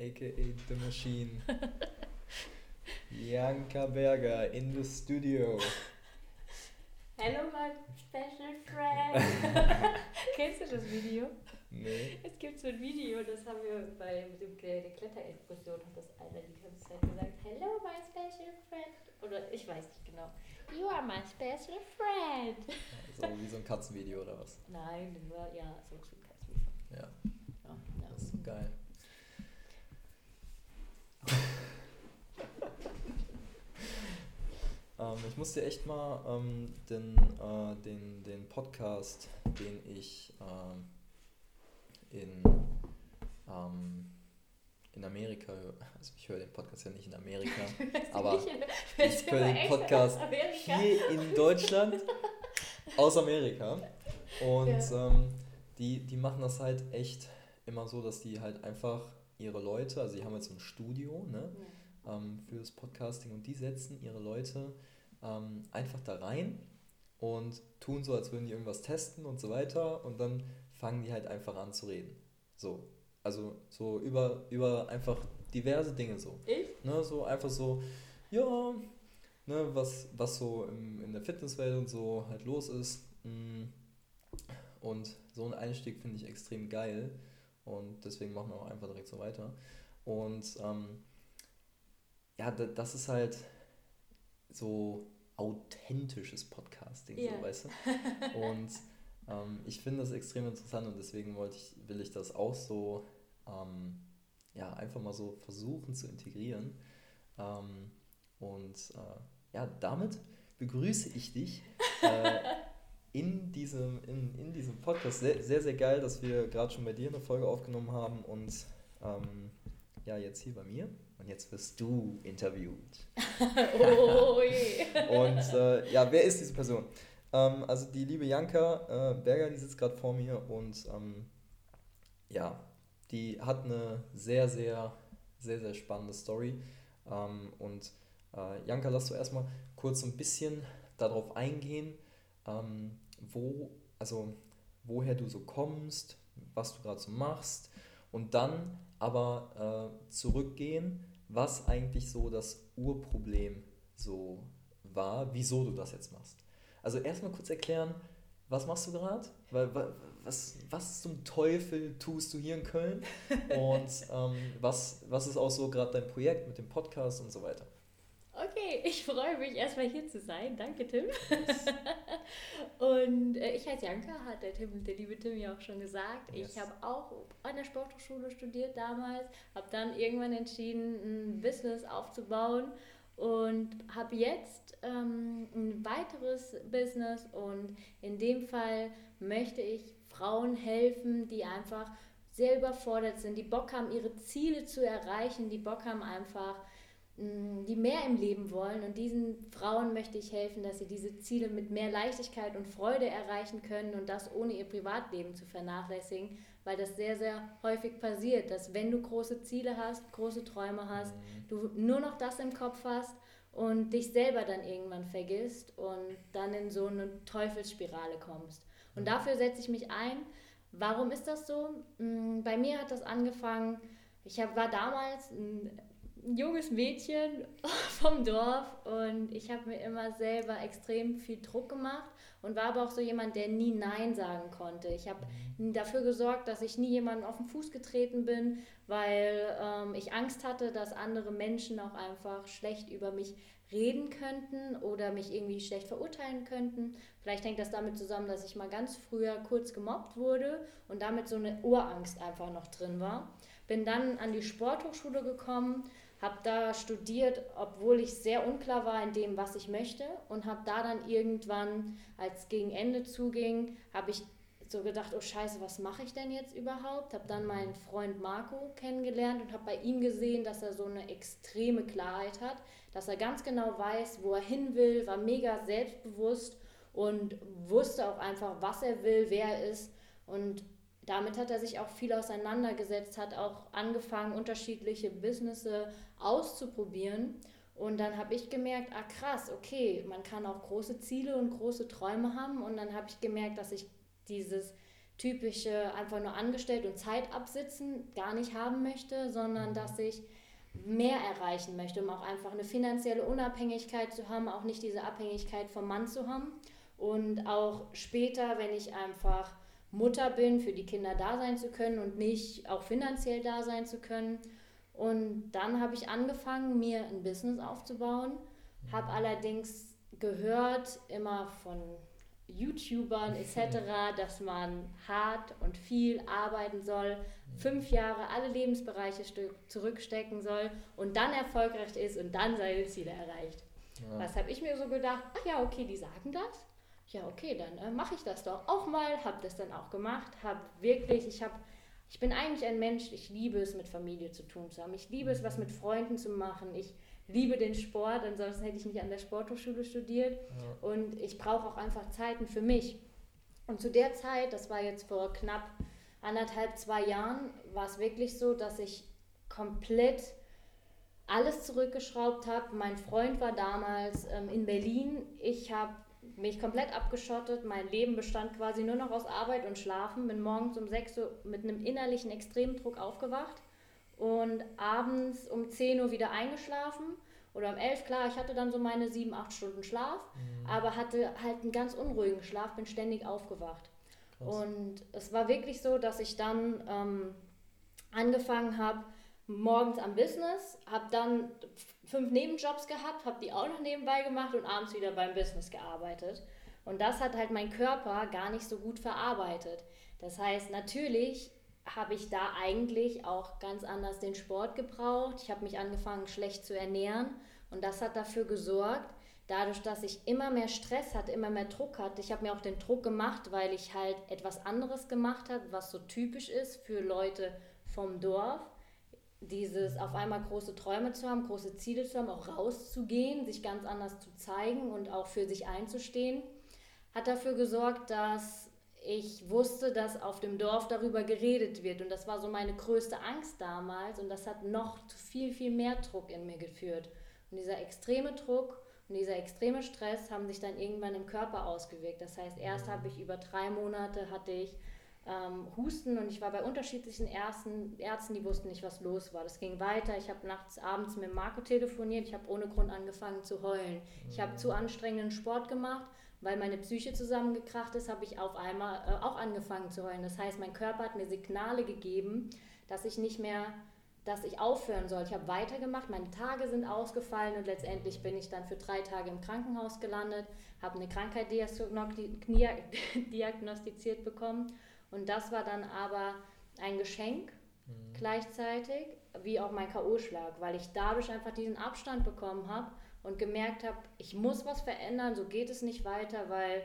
aka The Machine. Janka Berger in the studio. Hello, my special friend. Kennst du das Video? Nee. Es gibt so ein Video, das haben wir bei dem, der Kletterexkursion, hat das einer die ganze Zeit gesagt. Hello, my special friend. Oder ich weiß nicht genau. You are my special friend. So wie so ein Katzenvideo oder was? Nein, das war ja so ein Katzenvideo. Ja, Ja, das ist so geil. Ähm, ich muss dir echt mal ähm, den, äh, den, den Podcast, den ich ähm, in, ähm, in Amerika höre, also ich höre den Podcast ja nicht in Amerika, aber ich höre den Podcast hier in Deutschland aus Amerika. Und Ja. ähm, die, die machen das halt echt immer so, dass die halt einfach ihre Leute, also die haben jetzt so ein Studio ne, ähm, für das Podcasting und die setzen ihre Leute ähm, einfach da rein und tun so, als würden die irgendwas testen und so weiter und dann fangen die halt einfach an zu reden. So. Also so über, über einfach diverse Dinge so. Ich? Ne, so einfach so, ja, ne, was, was so im, in der Fitnesswelt und so halt los ist. Mm. Und so ein Einstieg finde ich extrem geil. Und deswegen machen wir auch einfach direkt so weiter. Und ähm, ja, da, das ist halt so authentisches Podcasting, Ja. so, weißt du? Und ähm, ich finde das extrem interessant und deswegen wollte ich, will ich das auch so ähm, ja, einfach mal so versuchen zu integrieren. Ähm, und äh, ja, damit begrüße ich dich äh, in, diesem, in, in diesem Podcast. Sehr, sehr, sehr geil, dass wir gerade schon bei dir eine Folge aufgenommen haben und ähm, ja, jetzt hier bei mir. Und jetzt wirst du interviewt. oh je. Und äh, ja, wer ist diese Person? Ähm, also die liebe Janka äh, Berger, die sitzt gerade vor mir und ähm, ja, die hat eine sehr, sehr, sehr, sehr spannende Story. Ähm, und äh, Janka, lass du erstmal kurz so ein bisschen darauf eingehen, ähm, wo, also woher du so kommst, was du gerade so machst und dann aber äh, zurückgehen, was eigentlich so das Urproblem so war, wieso du das jetzt machst. Also erstmal kurz erklären, was machst du gerade? Was, was zum Teufel tust du hier in Köln? Und ähm, was, was ist auch so gerade dein Projekt mit dem Podcast und so weiter? Okay, ich freue mich erstmal hier zu sein. Danke, Tim. Und äh, ich heiße Janka, hat der Tim, der liebe Tim ja auch schon gesagt. Yes. Ich habe auch an der Sporthochschule studiert damals, habe dann irgendwann entschieden, ein Business aufzubauen und habe jetzt ähm, ein weiteres Business und in dem Fall möchte ich Frauen helfen, die einfach sehr überfordert sind, die Bock haben, ihre Ziele zu erreichen, die Bock haben einfach die mehr im Leben wollen. Und diesen Frauen möchte ich helfen, dass sie diese Ziele mit mehr Leichtigkeit und Freude erreichen können und das ohne ihr Privatleben zu vernachlässigen, weil das sehr, sehr häufig passiert, dass wenn du große Ziele hast, große Träume hast, du nur noch das im Kopf hast und dich selber dann irgendwann vergisst und dann in so eine Teufelsspirale kommst. Und dafür setze ich mich ein. Warum ist das so? Bei mir hat das angefangen, ich war damals ein junges Mädchen vom Dorf und ich habe mir immer selber extrem viel Druck gemacht und war aber auch so jemand, der nie Nein sagen konnte. Ich habe dafür gesorgt, dass ich nie jemandem auf den Fuß getreten bin, weil ähm, ich Angst hatte, dass andere Menschen auch einfach schlecht über mich reden könnten oder mich irgendwie schlecht verurteilen könnten. Vielleicht hängt das damit zusammen, dass ich mal ganz früher kurz gemobbt wurde und damit so eine Urangst einfach noch drin war. Bin dann an die Sporthochschule gekommen, habe da studiert, obwohl ich sehr unklar war in dem, was ich möchte und habe da dann irgendwann, als gegen Ende zuging, habe ich so gedacht, oh scheiße, was mache ich denn jetzt überhaupt? Habe dann meinen Freund Marco kennengelernt und habe bei ihm gesehen, dass er so eine extreme Klarheit hat, dass er ganz genau weiß, wo er hin will, war mega selbstbewusst und wusste auch einfach, was er will, wer er ist und damit hat er sich auch viel auseinandergesetzt, hat auch angefangen, unterschiedliche Businesses auszuprobieren. Und dann habe ich gemerkt, ah krass, okay, man kann auch große Ziele und große Träume haben. Und dann habe ich gemerkt, dass ich dieses typische einfach nur angestellt und Zeit absitzen gar nicht haben möchte, sondern dass ich mehr erreichen möchte, um auch einfach eine finanzielle Unabhängigkeit zu haben, auch nicht diese Abhängigkeit vom Mann zu haben. Und auch später, wenn ich einfach Mutter bin, für die Kinder da sein zu können und nicht auch finanziell da sein zu können. Und dann habe ich angefangen, mir ein Business aufzubauen, habe allerdings gehört immer von YouTubern etc., dass man hart und viel arbeiten soll, fünf Jahre alle Lebensbereiche zurückstecken soll und dann erfolgreich ist und dann seine Ziele erreicht. Ja. Was habe ich mir so gedacht? Ach ja, okay, die sagen das. Ja, okay, dann äh, mache ich das doch auch mal. Habe das dann auch gemacht. Habe wirklich, ich habe, ich bin eigentlich ein Mensch. Ich liebe es, mit Familie zu tun zu haben. Ich liebe es, was mit Freunden zu machen. Ich liebe den Sport, ansonsten hätte ich nicht an der Sporthochschule studiert. Ja. Und ich brauche auch einfach Zeiten für mich. Und zu der Zeit, das war jetzt vor knapp anderthalb, zwei Jahren, war es wirklich so, dass ich komplett alles zurückgeschraubt habe. Mein Freund war damals ähm, in Berlin. Ich habe mich komplett abgeschottet. Mein Leben bestand quasi nur noch aus Arbeit und Schlafen. Bin morgens um 6 Uhr mit einem innerlichen Extremdruck aufgewacht und abends um 10 Uhr wieder eingeschlafen oder um 11, klar, ich hatte dann so meine 7, 8 Stunden Schlaf, mhm. aber hatte halt einen ganz unruhigen Schlaf, bin ständig aufgewacht. Krass. Und es war wirklich so, dass ich dann ähm, angefangen habe, morgens am Business, habe dann fünf Nebenjobs gehabt, habe die auch noch nebenbei gemacht und abends wieder beim Business gearbeitet. Und das hat halt mein Körper gar nicht so gut verarbeitet. Das heißt, natürlich habe ich da eigentlich auch ganz anders den Sport gebraucht. Ich habe mich angefangen, schlecht zu ernähren und das hat dafür gesorgt, dadurch, dass ich immer mehr Stress hatte, immer mehr Druck hatte. Ich habe mir auch den Druck gemacht, weil ich halt etwas anderes gemacht habe, was so typisch ist für Leute vom Dorf. Dieses auf einmal große Träume zu haben, große Ziele zu haben, auch rauszugehen, sich ganz anders zu zeigen und auch für sich einzustehen, hat dafür gesorgt, dass ich wusste, dass auf dem Dorf darüber geredet wird. Und das war so meine größte Angst damals. Und das hat noch zu viel, viel mehr Druck in mir geführt. Und dieser extreme Druck und dieser extreme Stress haben sich dann irgendwann im Körper ausgewirkt. Das heißt, erst habe ich über drei Monate hatte ich ähm, Husten und ich war bei unterschiedlichen Ärzten, Ärzten, die wussten nicht, was los war. Das ging weiter. Ich habe nachts, abends mit Marco telefoniert. Ich habe ohne Grund angefangen zu heulen. Ich habe zu anstrengenden Sport gemacht weil meine Psyche zusammengekracht ist, habe ich auf einmal äh, auch angefangen zu heulen. Das heißt, mein Körper hat mir Signale gegeben, dass ich nicht mehr, dass ich aufhören soll. Ich habe weitergemacht, meine Tage sind ausgefallen und letztendlich bin ich dann für drei Tage im Krankenhaus gelandet, habe eine Krankheit diagnostiziert bekommen und das war dann aber ein Geschenk mhm. gleichzeitig, wie auch mein K.O.-Schlag, weil ich dadurch einfach diesen Abstand bekommen habe und gemerkt habe, ich muss was verändern, so geht es nicht weiter, weil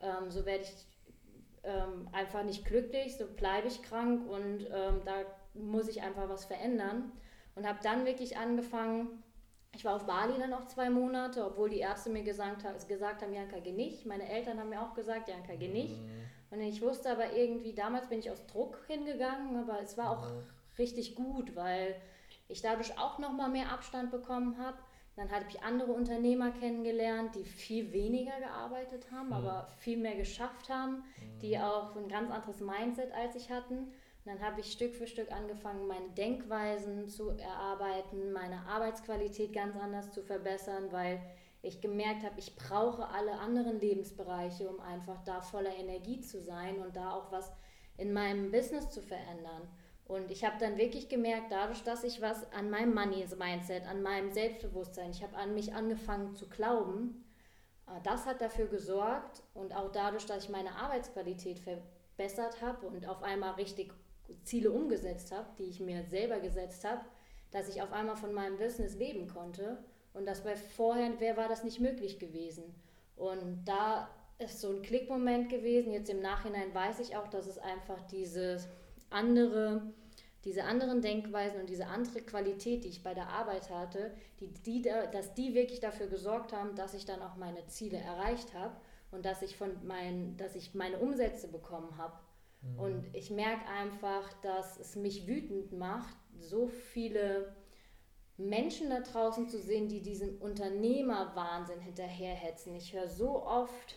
ähm, so werde ich ähm, einfach nicht glücklich, so bleibe ich krank und ähm, da muss ich einfach was verändern. Und habe dann wirklich angefangen, ich war auf Bali dann auch zwei Monate, obwohl die Ärzte mir gesagt, gesagt haben, Janka, geh nicht. Meine Eltern haben mir auch gesagt, Janka, geh nicht. Mhm. Und ich wusste aber irgendwie, damals bin ich aus Druck hingegangen, aber es war auch mhm. richtig gut, weil ich dadurch auch nochmal mehr Abstand bekommen habe. Dann habe ich andere Unternehmer kennengelernt, die viel weniger gearbeitet haben, mhm. aber viel mehr geschafft haben, mhm. die auch ein ganz anderes Mindset als ich hatten. Und dann habe ich Stück für Stück angefangen, meine Denkweisen zu erarbeiten, meine Arbeitsqualität ganz anders zu verbessern, weil ich gemerkt habe, ich brauche alle anderen Lebensbereiche, um einfach da voller Energie zu sein und da auch was in meinem Business zu verändern. Und ich habe dann wirklich gemerkt, dadurch, dass ich was an meinem Money-Mindset, an meinem Selbstbewusstsein, ich habe an mich angefangen zu glauben, äh, das hat dafür gesorgt und auch dadurch, dass ich meine Arbeitsqualität verbessert habe und auf einmal richtig Ziele umgesetzt habe, die ich mir selber gesetzt habe, dass ich auf einmal von meinem Business leben konnte. Und das bei vorher wer war das nicht möglich gewesen. Und da ist so ein Klickmoment gewesen. Jetzt im Nachhinein weiß ich auch, dass es einfach dieses andere, diese anderen Denkweisen und diese andere Qualität, die ich bei der Arbeit hatte, die, die, dass die wirklich dafür gesorgt haben, dass ich dann auch meine Ziele erreicht habe und dass ich, von mein, dass ich meine Umsätze bekommen habe. Mhm. Und ich merke einfach, dass es mich wütend macht, so viele Menschen da draußen zu sehen, die diesem Unternehmerwahnsinn hinterherhetzen. Ich höre so oft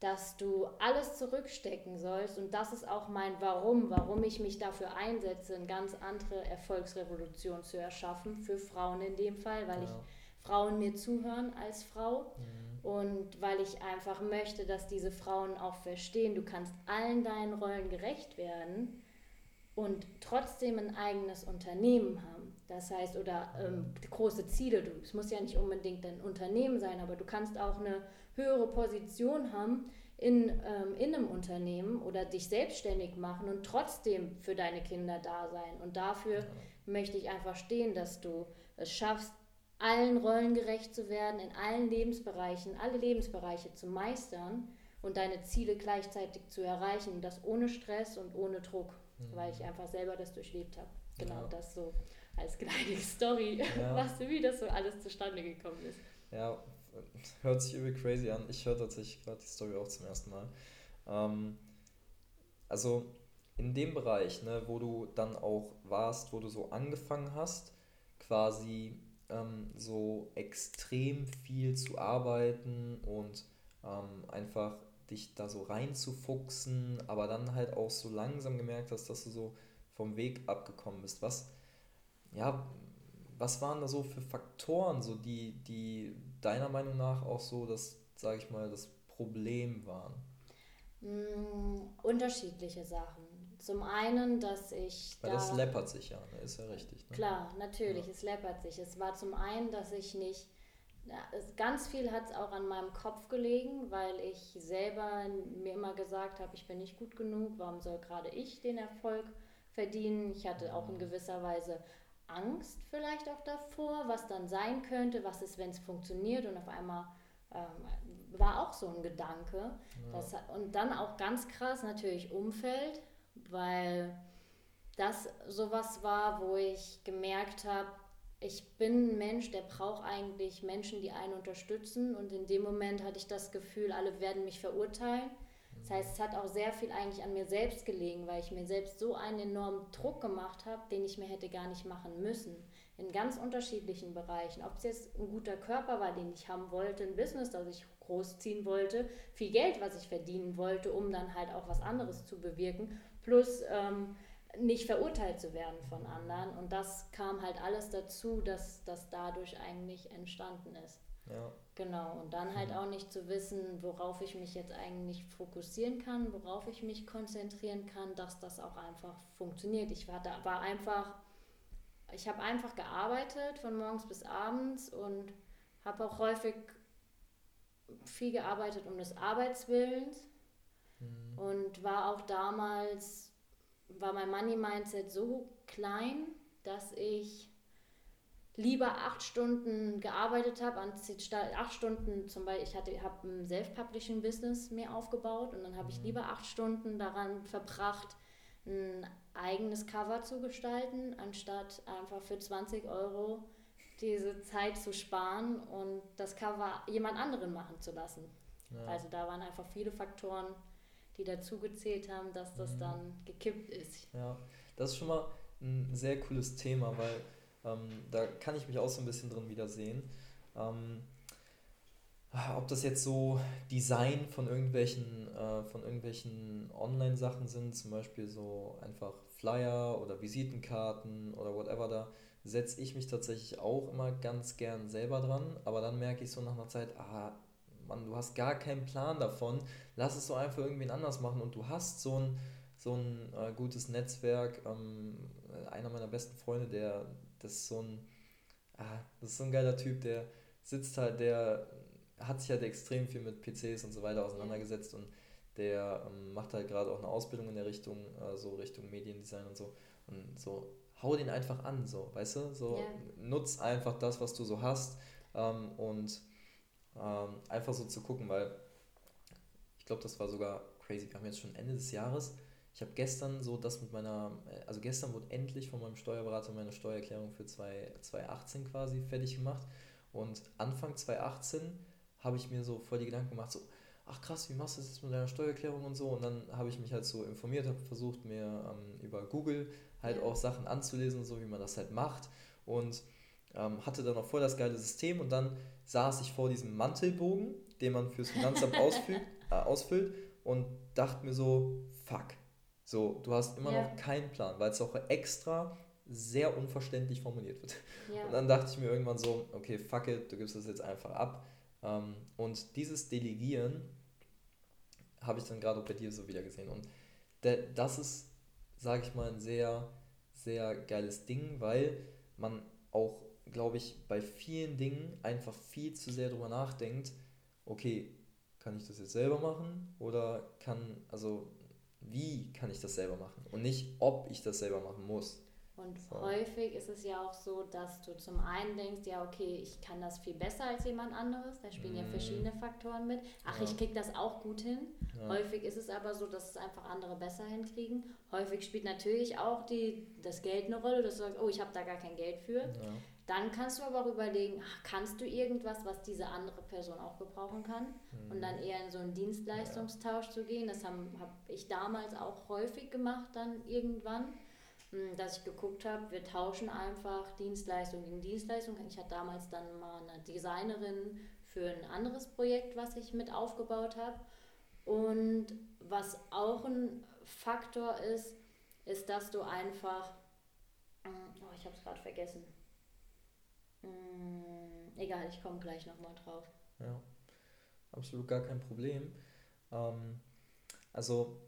dass du alles zurückstecken sollst und das ist auch mein Warum, warum ich mich dafür einsetze, eine ganz andere Erfolgsrevolution zu erschaffen, für Frauen in dem Fall, weil ja. ich Frauen mir zuhören als Frau mhm. und weil ich einfach möchte, dass diese Frauen auch verstehen, du kannst allen deinen Rollen gerecht werden und trotzdem ein eigenes Unternehmen haben. Das heißt, oder ähm, große Ziele. Du, es muss ja nicht unbedingt ein Unternehmen sein, aber du kannst auch eine höhere Position haben in, ähm, in einem Unternehmen oder dich selbstständig machen und trotzdem für deine Kinder da sein. Und dafür ja. möchte ich einfach stehen, dass du es schaffst, allen Rollen gerecht zu werden, in allen Lebensbereichen, alle Lebensbereiche zu meistern und deine Ziele gleichzeitig zu erreichen. Und das ohne Stress und ohne Druck, mhm. weil ich einfach selber das durchlebt habe. Genau ja. das so als kleine Story, ja. was, wie das so alles zustande gekommen ist. Ja, hört sich irgendwie crazy an. Ich höre tatsächlich gerade die Story auch zum ersten Mal. Ähm, also in dem Bereich, ne, wo du dann auch warst, wo du so angefangen hast, quasi ähm, so extrem viel zu arbeiten und ähm, einfach dich da so reinzufuchsen, aber dann halt auch so langsam gemerkt hast, dass du so vom Weg abgekommen bist. Was, ja, was waren da so für Faktoren, so die, die deiner Meinung nach auch so das, sage ich mal, das Problem waren? Mm, unterschiedliche Sachen. Zum einen, dass ich. Weil da, das läppert sich ja, ne? ist ja richtig. Ne? Klar, natürlich, ja. es läppert sich. Es war zum einen, dass ich nicht. Ganz viel hat es auch an meinem Kopf gelegen, weil ich selber mir immer gesagt habe, ich bin nicht gut genug, warum soll gerade ich den Erfolg verdienen? Ich hatte auch in mhm. gewisser Weise Angst vielleicht auch davor, was dann sein könnte, was ist, wenn es funktioniert und auf einmal ähm, war auch so ein Gedanke. Ja. Das, und dann auch ganz krass natürlich Umfeld, weil das sowas war, wo ich gemerkt habe, ich bin ein Mensch, der braucht eigentlich Menschen, die einen unterstützen und in dem Moment hatte ich das Gefühl, alle werden mich verurteilen das heißt, es hat auch sehr viel eigentlich an mir selbst gelegen, weil ich mir selbst so einen enormen Druck gemacht habe, den ich mir hätte gar nicht machen müssen. In ganz unterschiedlichen Bereichen. Ob es jetzt ein guter Körper war, den ich haben wollte, ein Business, das ich großziehen wollte, viel Geld, was ich verdienen wollte, um dann halt auch was anderes zu bewirken, plus ähm, nicht verurteilt zu werden von anderen. Und das kam halt alles dazu, dass das dadurch eigentlich entstanden ist. Ja. Genau, und dann halt mhm. auch nicht zu wissen, worauf ich mich jetzt eigentlich fokussieren kann, worauf ich mich konzentrieren kann, dass das auch einfach funktioniert. Ich war da, war einfach, ich habe einfach gearbeitet von morgens bis abends und habe auch häufig viel gearbeitet um des Arbeitswillens mhm. und war auch damals, war mein Money-Mindset so klein, dass ich lieber acht Stunden gearbeitet habe, anstatt acht Stunden zum Beispiel, ich hatte, habe ein Self-Publishing-Business mir aufgebaut und dann habe ich mhm. lieber acht Stunden daran verbracht, ein eigenes Cover zu gestalten, anstatt einfach für 20 Euro diese Zeit zu sparen und das Cover jemand anderen machen zu lassen. Ja. Also da waren einfach viele Faktoren, die dazu gezählt haben, dass das mhm. dann gekippt ist. Ja, das ist schon mal ein sehr cooles Thema, weil ähm, da kann ich mich auch so ein bisschen drin wiedersehen. Ähm, ob das jetzt so Design von irgendwelchen, äh, von irgendwelchen Online-Sachen sind, zum Beispiel so einfach Flyer oder Visitenkarten oder whatever, da setze ich mich tatsächlich auch immer ganz gern selber dran, aber dann merke ich so nach einer Zeit, ah, Mann, du hast gar keinen Plan davon, lass es so einfach irgendwen anders machen und du hast so ein, so ein äh, gutes Netzwerk. Ähm, einer meiner besten Freunde, der, das ist so ein, ah, das ist so ein geiler Typ, der sitzt halt, der hat sich halt extrem viel mit PCs und so weiter auseinandergesetzt und der ähm, macht halt gerade auch eine Ausbildung in der Richtung, äh, so Richtung Mediendesign und so. Und so, hau den einfach an, so, weißt du? So, yeah. nutz einfach das, was du so hast ähm, und ähm, einfach so zu gucken, weil ich glaube, das war sogar crazy. Wir haben jetzt schon Ende des Jahres ich habe gestern so das mit meiner, also gestern wurde endlich von meinem Steuerberater meine Steuererklärung für 2018 quasi fertig gemacht. Und Anfang 2018 habe ich mir so voll die Gedanken gemacht, so, ach krass, wie machst du das jetzt mit deiner Steuererklärung und so? Und dann habe ich mich halt so informiert, habe versucht, mir ähm, über Google halt auch Sachen anzulesen, so wie man das halt macht. Und ähm, hatte dann auch voll das geile System und dann saß ich vor diesem Mantelbogen, den man fürs Finanzamt ausfüllt, äh, ausfüllt und dachte mir so, fuck. So, du hast immer ja. noch keinen Plan, weil es auch extra sehr unverständlich formuliert wird. Ja. Und dann dachte ich mir irgendwann so, okay, fuck it, du gibst das jetzt einfach ab. Ähm, und dieses Delegieren habe ich dann gerade auch bei dir so wieder gesehen. Und das ist, sage ich mal, ein sehr, sehr geiles Ding, weil man auch, glaube ich, bei vielen Dingen einfach viel zu sehr darüber nachdenkt, okay, kann ich das jetzt selber machen oder kann, also wie kann ich das selber machen und nicht, ob ich das selber machen muss. Und so. häufig ist es ja auch so, dass du zum einen denkst, ja, okay, ich kann das viel besser als jemand anderes. Da spielen mm. ja mhm. verschiedene Faktoren mit. Ach, ja. ich krieg das auch gut hin. Ja. Häufig ist es aber so, dass es einfach andere besser hinkriegen. Häufig spielt natürlich auch die, das Geld eine Rolle, dass du sagst, oh, ich habe da gar kein Geld für. Ja. Dann kannst du aber auch überlegen, ach, kannst du irgendwas, was diese andere Person auch gebrauchen kann? Mhm. Und dann eher in so einen Dienstleistungstausch zu gehen. Das habe hab ich damals auch häufig gemacht, dann irgendwann hm, dass ich geguckt habe, wir tauschen einfach Dienstleistung gegen Dienstleistung. Ich hatte damals dann mal eine Designerin für ein anderes Projekt, was ich mit aufgebaut habe. Und was auch ein Faktor ist, ist, dass du einfach, hm, oh, ich habe es gerade vergessen. Hm, egal, ich komme gleich nochmal drauf. Ja, absolut gar kein Problem. Ähm, also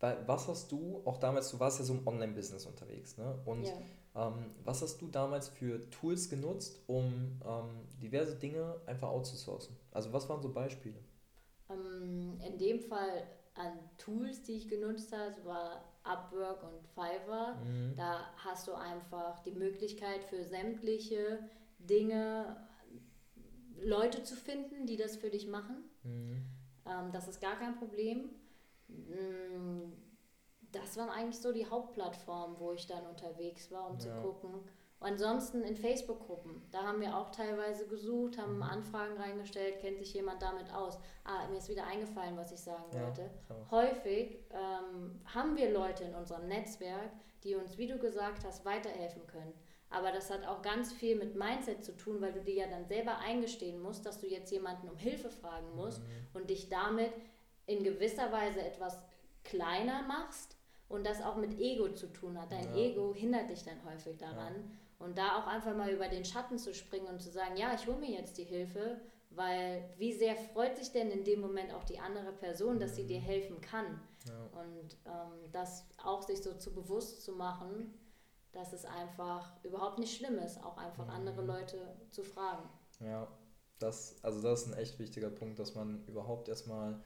was hast du, auch damals, du warst ja so im Online-Business unterwegs, ne? Und ja. ähm, was hast du damals für Tools genutzt, um ähm, diverse Dinge einfach outzusourcen? Also was waren so Beispiele? Ähm, in dem Fall an Tools, die ich genutzt habe, war Upwork und Fiverr. Mhm. Da hast du einfach die Möglichkeit für sämtliche Dinge Leute zu finden, die das für dich machen. Mhm. Ähm, das ist gar kein Problem. Mm, das waren eigentlich so die Hauptplattformen, wo ich dann unterwegs war, um ja. zu gucken. Ansonsten in Facebook-Gruppen, da haben wir auch teilweise gesucht, haben mhm. Anfragen reingestellt, kennt sich jemand damit aus. Ah, mir ist wieder eingefallen, was ich sagen ja, wollte. So. Häufig ähm, haben wir Leute in unserem Netzwerk, die uns, wie du gesagt hast, weiterhelfen können. Aber das hat auch ganz viel mit Mindset zu tun, weil du dir ja dann selber eingestehen musst, dass du jetzt jemanden um Hilfe fragen musst mhm. und dich damit in gewisser Weise etwas kleiner machst und das auch mit Ego zu tun hat. Dein ja. Ego hindert dich dann häufig daran. Ja. Und da auch einfach mal über den Schatten zu springen und zu sagen, ja, ich hole mir jetzt die Hilfe, weil wie sehr freut sich denn in dem Moment auch die andere Person, dass sie dir mhm. helfen kann. Ja. Und ähm, das auch sich so zu bewusst zu machen, dass es einfach überhaupt nicht schlimm ist, auch einfach mhm. andere Leute zu fragen. Ja, das, also das ist ein echt wichtiger Punkt, dass man überhaupt erstmal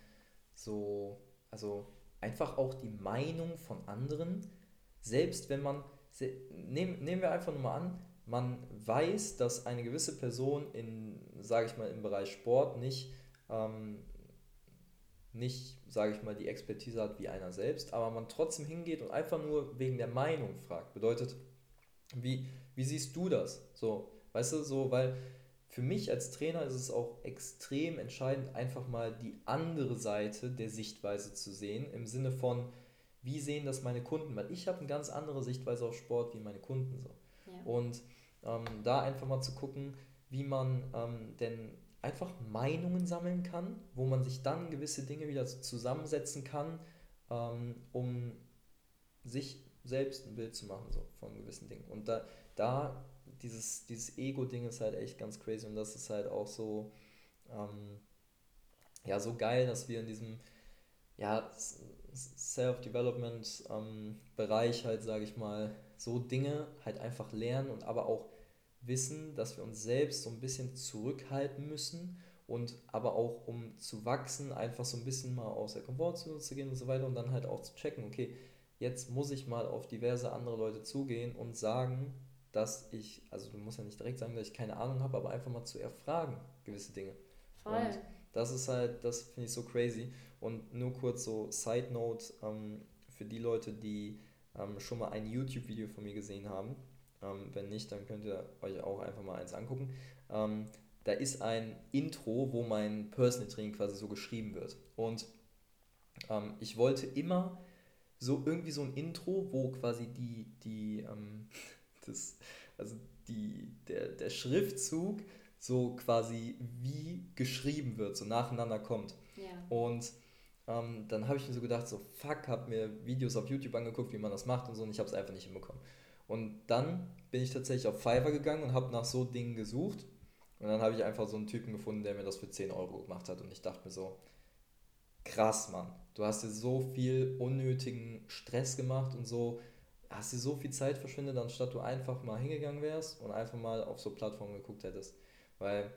so, also einfach auch die Meinung von anderen, selbst wenn man, nehmen, wir einfach nur mal an, man weiß, dass eine gewisse Person in, sage ich mal, im Bereich Sport nicht, ähm, nicht, sage ich mal, die Expertise hat wie einer selbst, aber man trotzdem hingeht und einfach nur wegen der Meinung fragt. Bedeutet, wie, wie siehst du das? So, weißt du, so, weil für mich als Trainer ist es auch extrem entscheidend, einfach mal die andere Seite der Sichtweise zu sehen, im Sinne von, wie sehen das meine Kunden? Weil ich habe eine ganz andere Sichtweise auf Sport wie meine Kunden so. Ja. Und ähm, da einfach mal zu gucken, wie man ähm, denn einfach Meinungen sammeln kann, wo man sich dann gewisse Dinge wieder zusammensetzen kann, ähm, um sich selbst ein Bild zu machen so, von gewissen Dingen. Und da, da dieses, dieses Ego-Ding ist halt echt ganz crazy und das ist halt auch so, ähm, ja, so geil, dass wir in diesem, ja, Self-Development-Bereich ähm, halt, sage ich mal, so Dinge halt einfach lernen und aber auch wissen, dass wir uns selbst so ein bisschen zurückhalten müssen und aber auch um zu wachsen, einfach so ein bisschen mal aus der Komfortzone zu gehen und so weiter und dann halt auch zu checken, okay, jetzt muss ich mal auf diverse andere Leute zugehen und sagen, dass ich, also du musst ja nicht direkt sagen, dass ich keine Ahnung habe, aber einfach mal zu erfragen, gewisse Dinge. Voll. Und das ist halt, das finde ich so crazy. Und nur kurz so Side Note ähm, für die Leute, die ähm, schon mal ein YouTube-Video von mir gesehen haben. Ähm, wenn nicht, dann könnt ihr euch auch einfach mal eins angucken. Ähm, da ist ein Intro, wo mein Personal Training quasi so geschrieben wird. Und ähm, ich wollte immer so irgendwie so ein Intro, wo quasi die, die, das, also die, der, der Schriftzug so quasi wie geschrieben wird, so nacheinander kommt. Ja. Und ähm, dann habe ich mir so gedacht, so fuck, habe mir Videos auf YouTube angeguckt, wie man das macht und so und ich habe es einfach nicht hinbekommen. Und dann bin ich tatsächlich auf Fiverr gegangen und habe nach so Dingen gesucht. Und dann habe ich einfach so einen Typen gefunden, der mir das für 10 Euro gemacht hat. Und ich dachte mir so, krass, Mann. Du hast dir so viel unnötigen Stress gemacht und so, hast dir so viel Zeit verschwendet, anstatt du einfach mal hingegangen wärst und einfach mal auf so Plattformen geguckt hättest. Weil,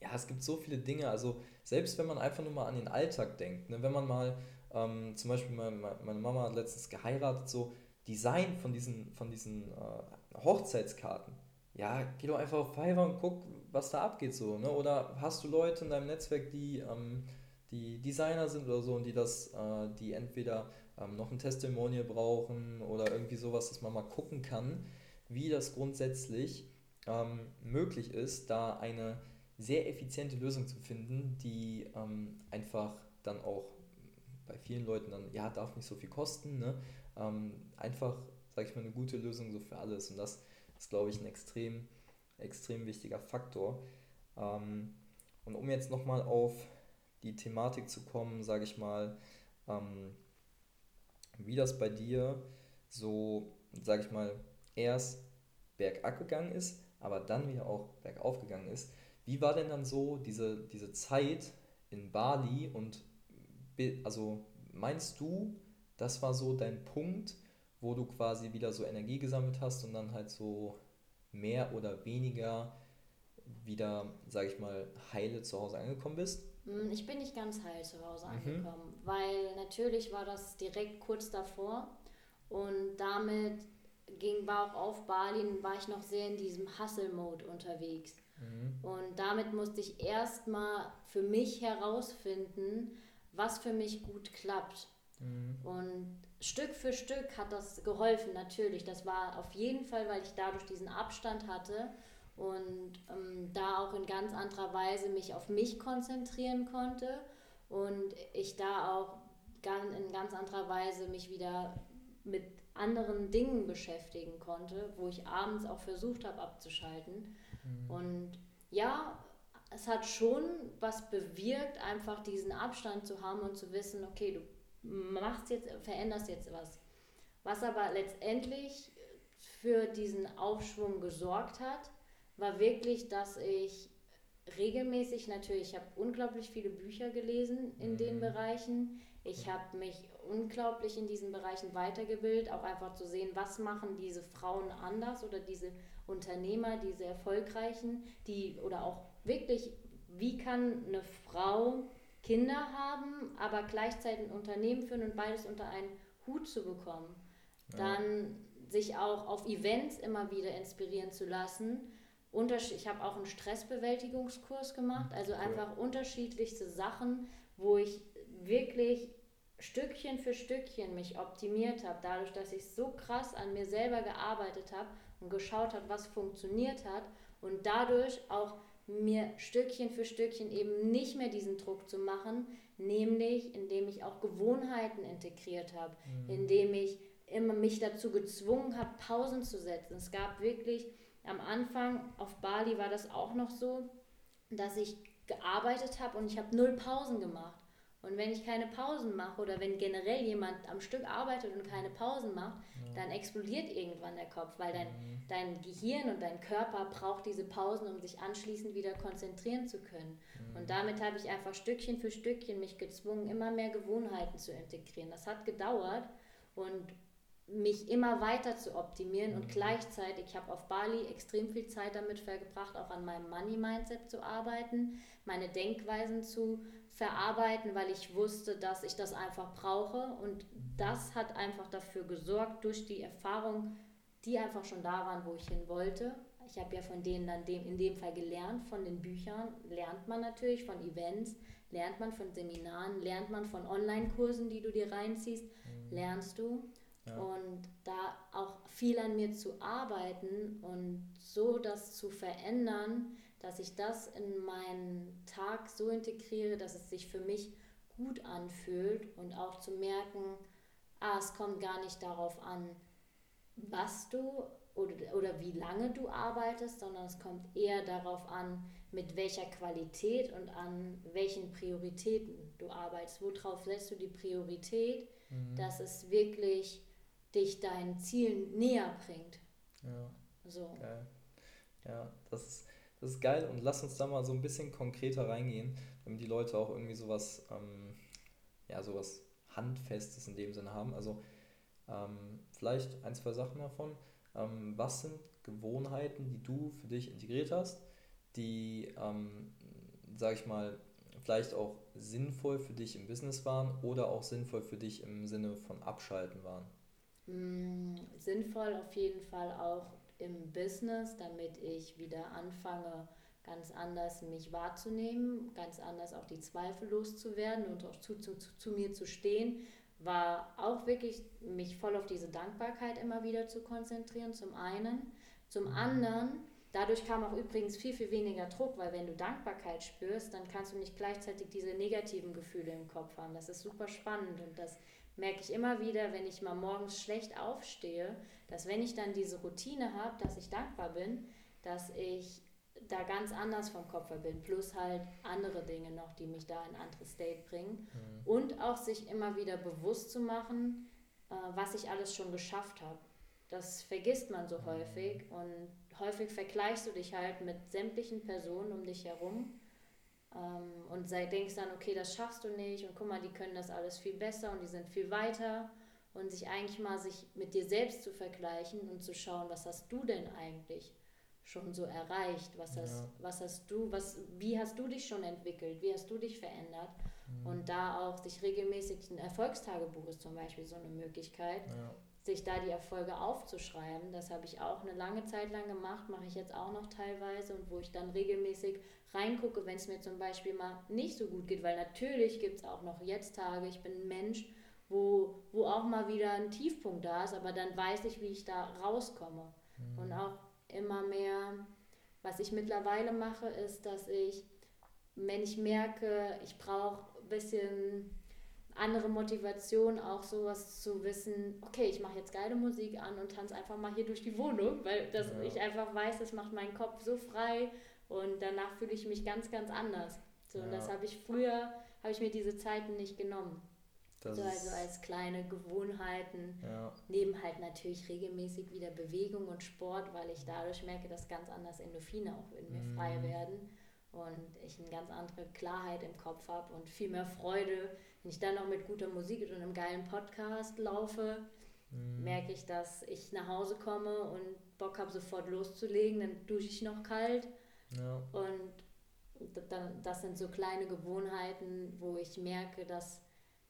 ja, es gibt so viele Dinge, also selbst wenn man einfach nur mal an den Alltag denkt, ne, wenn man mal, ähm, zum Beispiel meine, meine Mama hat letztens geheiratet, so Design von diesen, von diesen äh, Hochzeitskarten. Ja, geh doch einfach auf Fiverr und guck, was da abgeht so, ne? Oder hast du Leute in deinem Netzwerk, die, ähm, die Designer sind oder so und die das, äh, die entweder ähm, noch ein Testimonial brauchen oder irgendwie sowas, dass man mal gucken kann, wie das grundsätzlich ähm, möglich ist, da eine sehr effiziente Lösung zu finden, die ähm, einfach dann auch bei vielen Leuten dann, ja, darf nicht so viel kosten, ne? Ähm, einfach, sag ich mal, eine gute Lösung so für alles. Und das ist, glaube ich, ein extrem, extrem wichtiger Faktor. Ähm, und um jetzt nochmal auf die Thematik zu kommen, sage ich mal, ähm, wie das bei dir so, sage ich mal, erst bergab gegangen ist, aber dann wieder auch bergauf gegangen ist. Wie war denn dann so diese, diese Zeit in Bali und also meinst du, das war so dein Punkt, wo du quasi wieder so Energie gesammelt hast und dann halt so mehr oder weniger wieder, sag ich mal, heile zu Hause angekommen bist? Hm, ich bin nicht ganz heil zu Hause mhm. angekommen, weil natürlich war das direkt kurz davor und damit ging, war auch auf Bali, war ich noch sehr in diesem Hustle-Mode unterwegs. Mhm. Und damit musste ich erstmal für mich herausfinden, was für mich gut klappt. Mhm. Und Stück für Stück hat das geholfen, natürlich. Das war auf jeden Fall, weil ich dadurch diesen Abstand hatte und ähm, da auch in ganz anderer Weise mich auf mich konzentrieren konnte und ich da auch in ganz anderer Weise mich wieder mit anderen Dingen beschäftigen konnte, wo ich abends auch versucht habe abzuschalten. Mhm. Und ja, es hat schon was bewirkt, einfach diesen Abstand zu haben und zu wissen, okay, du machst jetzt, veränderst jetzt was. Was aber letztendlich für diesen Aufschwung gesorgt hat, war wirklich, dass ich regelmäßig natürlich, ich habe unglaublich viele Bücher gelesen in mhm. den Bereichen. Ich habe mich unglaublich in diesen Bereichen weitergebildet, auch einfach zu sehen, was machen diese Frauen anders oder diese Unternehmer, diese erfolgreichen, die oder auch wirklich, wie kann eine Frau Kinder haben, aber gleichzeitig ein Unternehmen führen und beides unter einen Hut zu bekommen. Ja. Dann sich auch auf Events immer wieder inspirieren zu lassen. Ich habe auch einen Stressbewältigungskurs gemacht, also cool. einfach unterschiedlichste Sachen, wo ich wirklich Stückchen für Stückchen mich optimiert habe, dadurch, dass ich so krass an mir selber gearbeitet habe und geschaut habe, was funktioniert hat und dadurch auch mir Stückchen für Stückchen eben nicht mehr diesen Druck zu machen, nämlich indem ich auch Gewohnheiten integriert habe, mhm. indem ich immer mich dazu gezwungen habe, Pausen zu setzen. Es gab wirklich am Anfang auf Bali war das auch noch so, dass ich gearbeitet habe und ich habe null Pausen gemacht. Und wenn ich keine Pausen mache oder wenn generell jemand am Stück arbeitet und keine Pausen macht, ja. dann explodiert irgendwann der Kopf, weil dein, mhm. dein Gehirn und dein Körper braucht diese Pausen, um sich anschließend wieder konzentrieren zu können. Mhm. Und damit habe ich einfach Stückchen für Stückchen mich gezwungen, immer mehr Gewohnheiten zu integrieren. Das hat gedauert und mich immer weiter zu optimieren mhm. und gleichzeitig, ich habe auf Bali extrem viel Zeit damit verbracht, auch an meinem Money-Mindset zu arbeiten, meine Denkweisen zu verarbeiten, weil ich wusste, dass ich das einfach brauche und das hat einfach dafür gesorgt, durch die Erfahrung, die einfach schon da waren, wo ich hin wollte. Ich habe ja von denen dann dem, in dem Fall gelernt, von den Büchern lernt man natürlich, von Events, lernt man von Seminaren, lernt man von Online-Kursen, die du dir reinziehst, mhm. lernst du. Und da auch viel an mir zu arbeiten und so das zu verändern, dass ich das in meinen Tag so integriere, dass es sich für mich gut anfühlt und auch zu merken, ah, es kommt gar nicht darauf an, was du oder, oder wie lange du arbeitest, sondern es kommt eher darauf an, mit welcher Qualität und an welchen Prioritäten du arbeitest. Worauf setzt du die Priorität, mhm. dass es wirklich dich deinen Zielen näher bringt. Ja. So. Geil. Ja, das ist, das ist geil und lass uns da mal so ein bisschen konkreter reingehen, damit die Leute auch irgendwie sowas, ähm, ja, sowas Handfestes in dem Sinne haben. Also ähm, vielleicht ein, zwei Sachen davon. Ähm, was sind Gewohnheiten, die du für dich integriert hast, die, ähm, sag ich mal, vielleicht auch sinnvoll für dich im Business waren oder auch sinnvoll für dich im Sinne von Abschalten waren? Mm, sinnvoll auf jeden Fall auch im Business, damit ich wieder anfange, ganz anders mich wahrzunehmen, ganz anders auch die Zweifel loszuwerden und auch zu, zu, zu, zu mir zu stehen, war auch wirklich mich voll auf diese Dankbarkeit immer wieder zu konzentrieren, zum einen. Zum anderen, dadurch kam auch übrigens viel, viel weniger Druck, weil wenn du Dankbarkeit spürst, dann kannst du nicht gleichzeitig diese negativen Gefühle im Kopf haben. Das ist super spannend und das merke ich immer wieder, wenn ich mal morgens schlecht aufstehe, dass wenn ich dann diese Routine habe, dass ich dankbar bin, dass ich da ganz anders vom Kopf her bin, plus halt andere Dinge noch, die mich da in ein anderes State bringen. Mhm. Und auch sich immer wieder bewusst zu machen, äh, was ich alles schon geschafft habe. Das vergisst man so mhm. häufig und häufig vergleichst du dich halt mit sämtlichen Personen um dich herum und denkst dann, okay, das schaffst du nicht und guck mal, die können das alles viel besser und die sind viel weiter und sich eigentlich mal sich mit dir selbst zu vergleichen und zu schauen, was hast du denn eigentlich schon so erreicht? Was ja. hast, was hast du, was, wie hast du dich schon entwickelt? Wie hast du dich verändert? Mhm. Und da auch sich regelmäßig ein Erfolgstagebuch ist zum Beispiel so eine Möglichkeit, ja. sich da die Erfolge aufzuschreiben. Das habe ich auch eine lange Zeit lang gemacht, mache ich jetzt auch noch teilweise und wo ich dann regelmäßig reingucke, wenn es mir zum Beispiel mal nicht so gut geht, weil natürlich gibt es auch noch jetzt Tage, ich bin ein Mensch, wo, wo auch mal wieder ein Tiefpunkt da ist, aber dann weiß ich, wie ich da rauskomme. Mhm. Und auch immer mehr, was ich mittlerweile mache, ist, dass ich, wenn ich merke, ich brauche ein bisschen andere Motivation, auch sowas zu wissen, okay, ich mache jetzt geile Musik an und tanze einfach mal hier durch die Wohnung, weil das, ja. ich einfach weiß, das macht meinen Kopf so frei und danach fühle ich mich ganz, ganz anders. So, ja. Und das habe ich früher, habe ich mir diese Zeiten nicht genommen. Das so, also als kleine Gewohnheiten. Ja. Neben halt natürlich regelmäßig wieder Bewegung und Sport, weil ich dadurch merke, dass ganz anders Endorphine auch in mir mm. frei werden und ich eine ganz andere Klarheit im Kopf habe und viel mehr Freude. Wenn ich dann noch mit guter Musik und einem geilen Podcast laufe, mm. merke ich, dass ich nach Hause komme und Bock habe, sofort loszulegen. Dann dusche ich noch kalt. Ja. Und das sind so kleine Gewohnheiten, wo ich merke, dass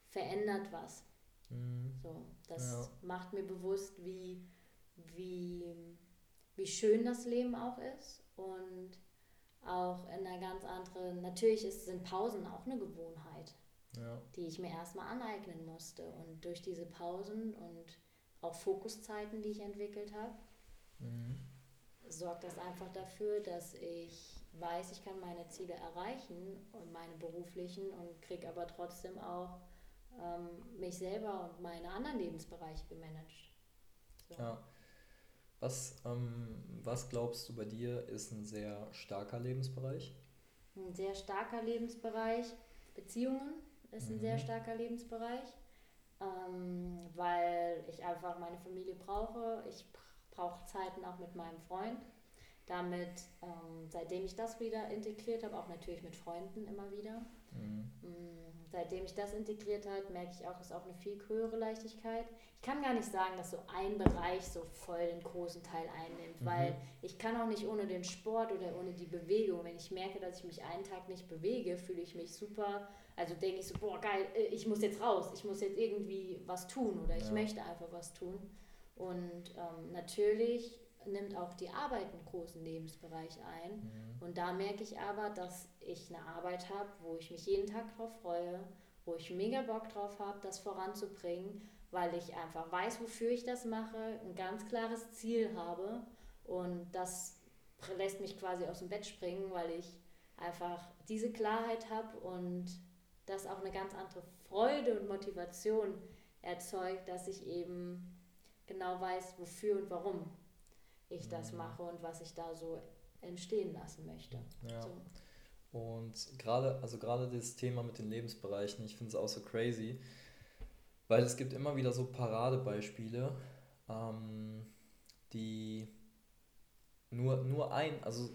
verändert was. Mhm. So, das ja. macht mir bewusst, wie, wie, wie schön das Leben auch ist und auch in einer ganz anderen, natürlich ist, sind Pausen auch eine Gewohnheit, ja. die ich mir erstmal aneignen musste. Und durch diese Pausen und auch Fokuszeiten, die ich entwickelt habe, mhm. Sorgt das einfach dafür, dass ich weiß, ich kann meine Ziele erreichen und meine beruflichen und kriege aber trotzdem auch ähm, mich selber und meine anderen Lebensbereiche gemanagt. So. Ja. Was, ähm, was glaubst du bei dir ist ein sehr starker Lebensbereich? Ein sehr starker Lebensbereich. Beziehungen ist ein mhm. sehr starker Lebensbereich, ähm, weil ich einfach meine Familie brauche. Ich brauche Zeiten auch mit meinem Freund. Damit, ähm, seitdem ich das wieder integriert habe, auch natürlich mit Freunden immer wieder. Mhm. Mm, seitdem ich das integriert habe, merke ich auch, es ist auch eine viel höhere Leichtigkeit. Ich kann gar nicht sagen, dass so ein Bereich so voll den großen Teil einnimmt, mhm. weil ich kann auch nicht ohne den Sport oder ohne die Bewegung. Wenn ich merke, dass ich mich einen Tag nicht bewege, fühle ich mich super. Also denke ich so, boah, geil, äh, ich muss jetzt raus, ich muss jetzt irgendwie was tun oder ich ja. möchte einfach was tun. Und ähm, natürlich nimmt auch die Arbeit einen großen Lebensbereich ein. Mhm. Und da merke ich aber, dass ich eine Arbeit habe, wo ich mich jeden Tag drauf freue, wo ich mega Bock drauf habe, das voranzubringen, weil ich einfach weiß, wofür ich das mache, ein ganz klares Ziel habe und das lässt mich quasi aus dem Bett springen, weil ich einfach diese Klarheit habe und das auch eine ganz andere Freude und Motivation erzeugt, dass ich eben genau weiß, wofür und warum ich das mhm. mache und was ich da so entstehen lassen möchte. Ja. So. Und gerade, also gerade das Thema mit den Lebensbereichen, ich finde es auch so crazy, weil es gibt immer wieder so Paradebeispiele, ähm, die nur, nur ein, also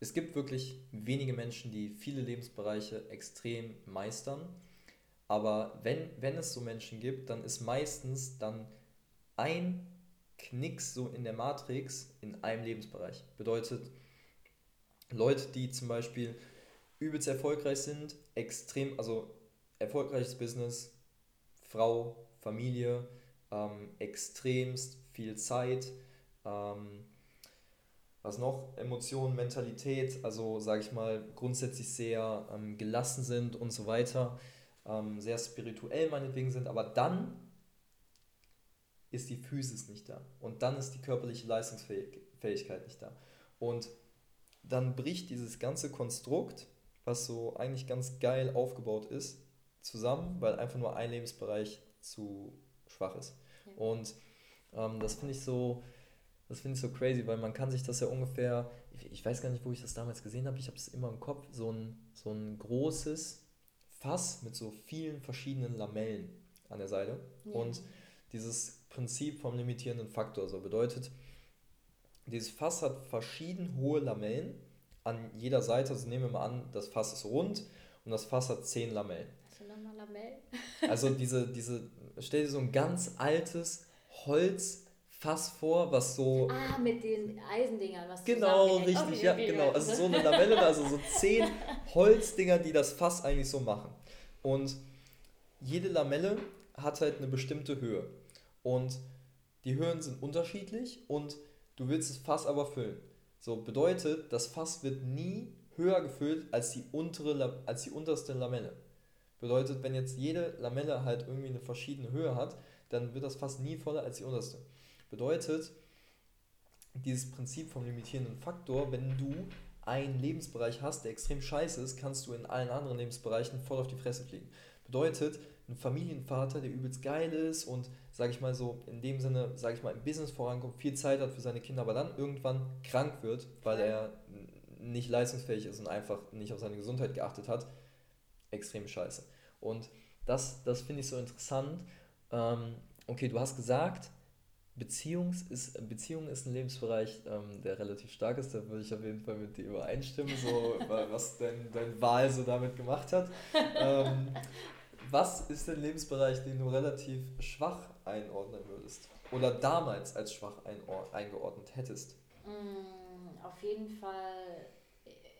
es gibt wirklich wenige Menschen, die viele Lebensbereiche extrem meistern. Aber wenn, wenn es so Menschen gibt, dann ist meistens dann ein Knicks so in der Matrix in einem Lebensbereich. Bedeutet, Leute, die zum Beispiel übelst erfolgreich sind, extrem, also erfolgreiches Business, Frau, Familie, ähm, extremst viel Zeit, ähm, was noch? Emotionen, Mentalität, also sage ich mal, grundsätzlich sehr ähm, gelassen sind und so weiter, ähm, sehr spirituell meinetwegen sind, aber dann ist die Physis nicht da und dann ist die körperliche Leistungsfähigkeit nicht da. Und dann bricht dieses ganze Konstrukt, was so eigentlich ganz geil aufgebaut ist, zusammen, weil einfach nur ein Lebensbereich zu schwach ist. Ja. Und ähm, das finde ich so, das finde ich so crazy, weil man kann sich das ja ungefähr, ich, ich weiß gar nicht, wo ich das damals gesehen habe, ich habe es immer im Kopf, so ein, so ein großes Fass mit so vielen verschiedenen Lamellen an der Seite. Ja. Und dieses Prinzip vom limitierenden Faktor so bedeutet, dieses Fass hat verschieden hohe Lamellen an jeder Seite. Also nehmen wir mal an, das Fass ist rund und das Fass hat zehn Lamellen. Du nochmal Lamellen? Also diese, diese, stell dir so ein ganz altes Holzfass vor, was so. Ah, mit den Eisendingern, was Genau, richtig, ja, genau. Also so eine Lamelle, also so zehn Holzdinger, die das Fass eigentlich so machen. Und jede Lamelle hat halt eine bestimmte Höhe. Und die Höhen sind unterschiedlich und du willst das Fass aber füllen. So bedeutet, das Fass wird nie höher gefüllt als die, untere, als die unterste Lamelle. Bedeutet, wenn jetzt jede Lamelle halt irgendwie eine verschiedene Höhe hat, dann wird das Fass nie voller als die unterste. Bedeutet, dieses Prinzip vom limitierenden Faktor, wenn du einen Lebensbereich hast, der extrem scheiße ist, kannst du in allen anderen Lebensbereichen voll auf die Fresse fliegen. Bedeutet, ein Familienvater, der übelst geil ist und, sage ich mal so, in dem Sinne, sage ich mal, im Business vorankommt, viel Zeit hat für seine Kinder, aber dann irgendwann krank wird, weil er nicht leistungsfähig ist und einfach nicht auf seine Gesundheit geachtet hat, extrem scheiße. Und das, das finde ich so interessant. Ähm, okay, du hast gesagt, Beziehungs ist, Beziehung ist ein Lebensbereich, ähm, der relativ stark ist. Da würde ich auf jeden Fall mit dir übereinstimmen, so, was dein, dein Wahl so damit gemacht hat. Ähm, was ist der Lebensbereich, den du relativ schwach einordnen würdest? Oder damals als schwach eingeordnet hättest? Mm, auf jeden Fall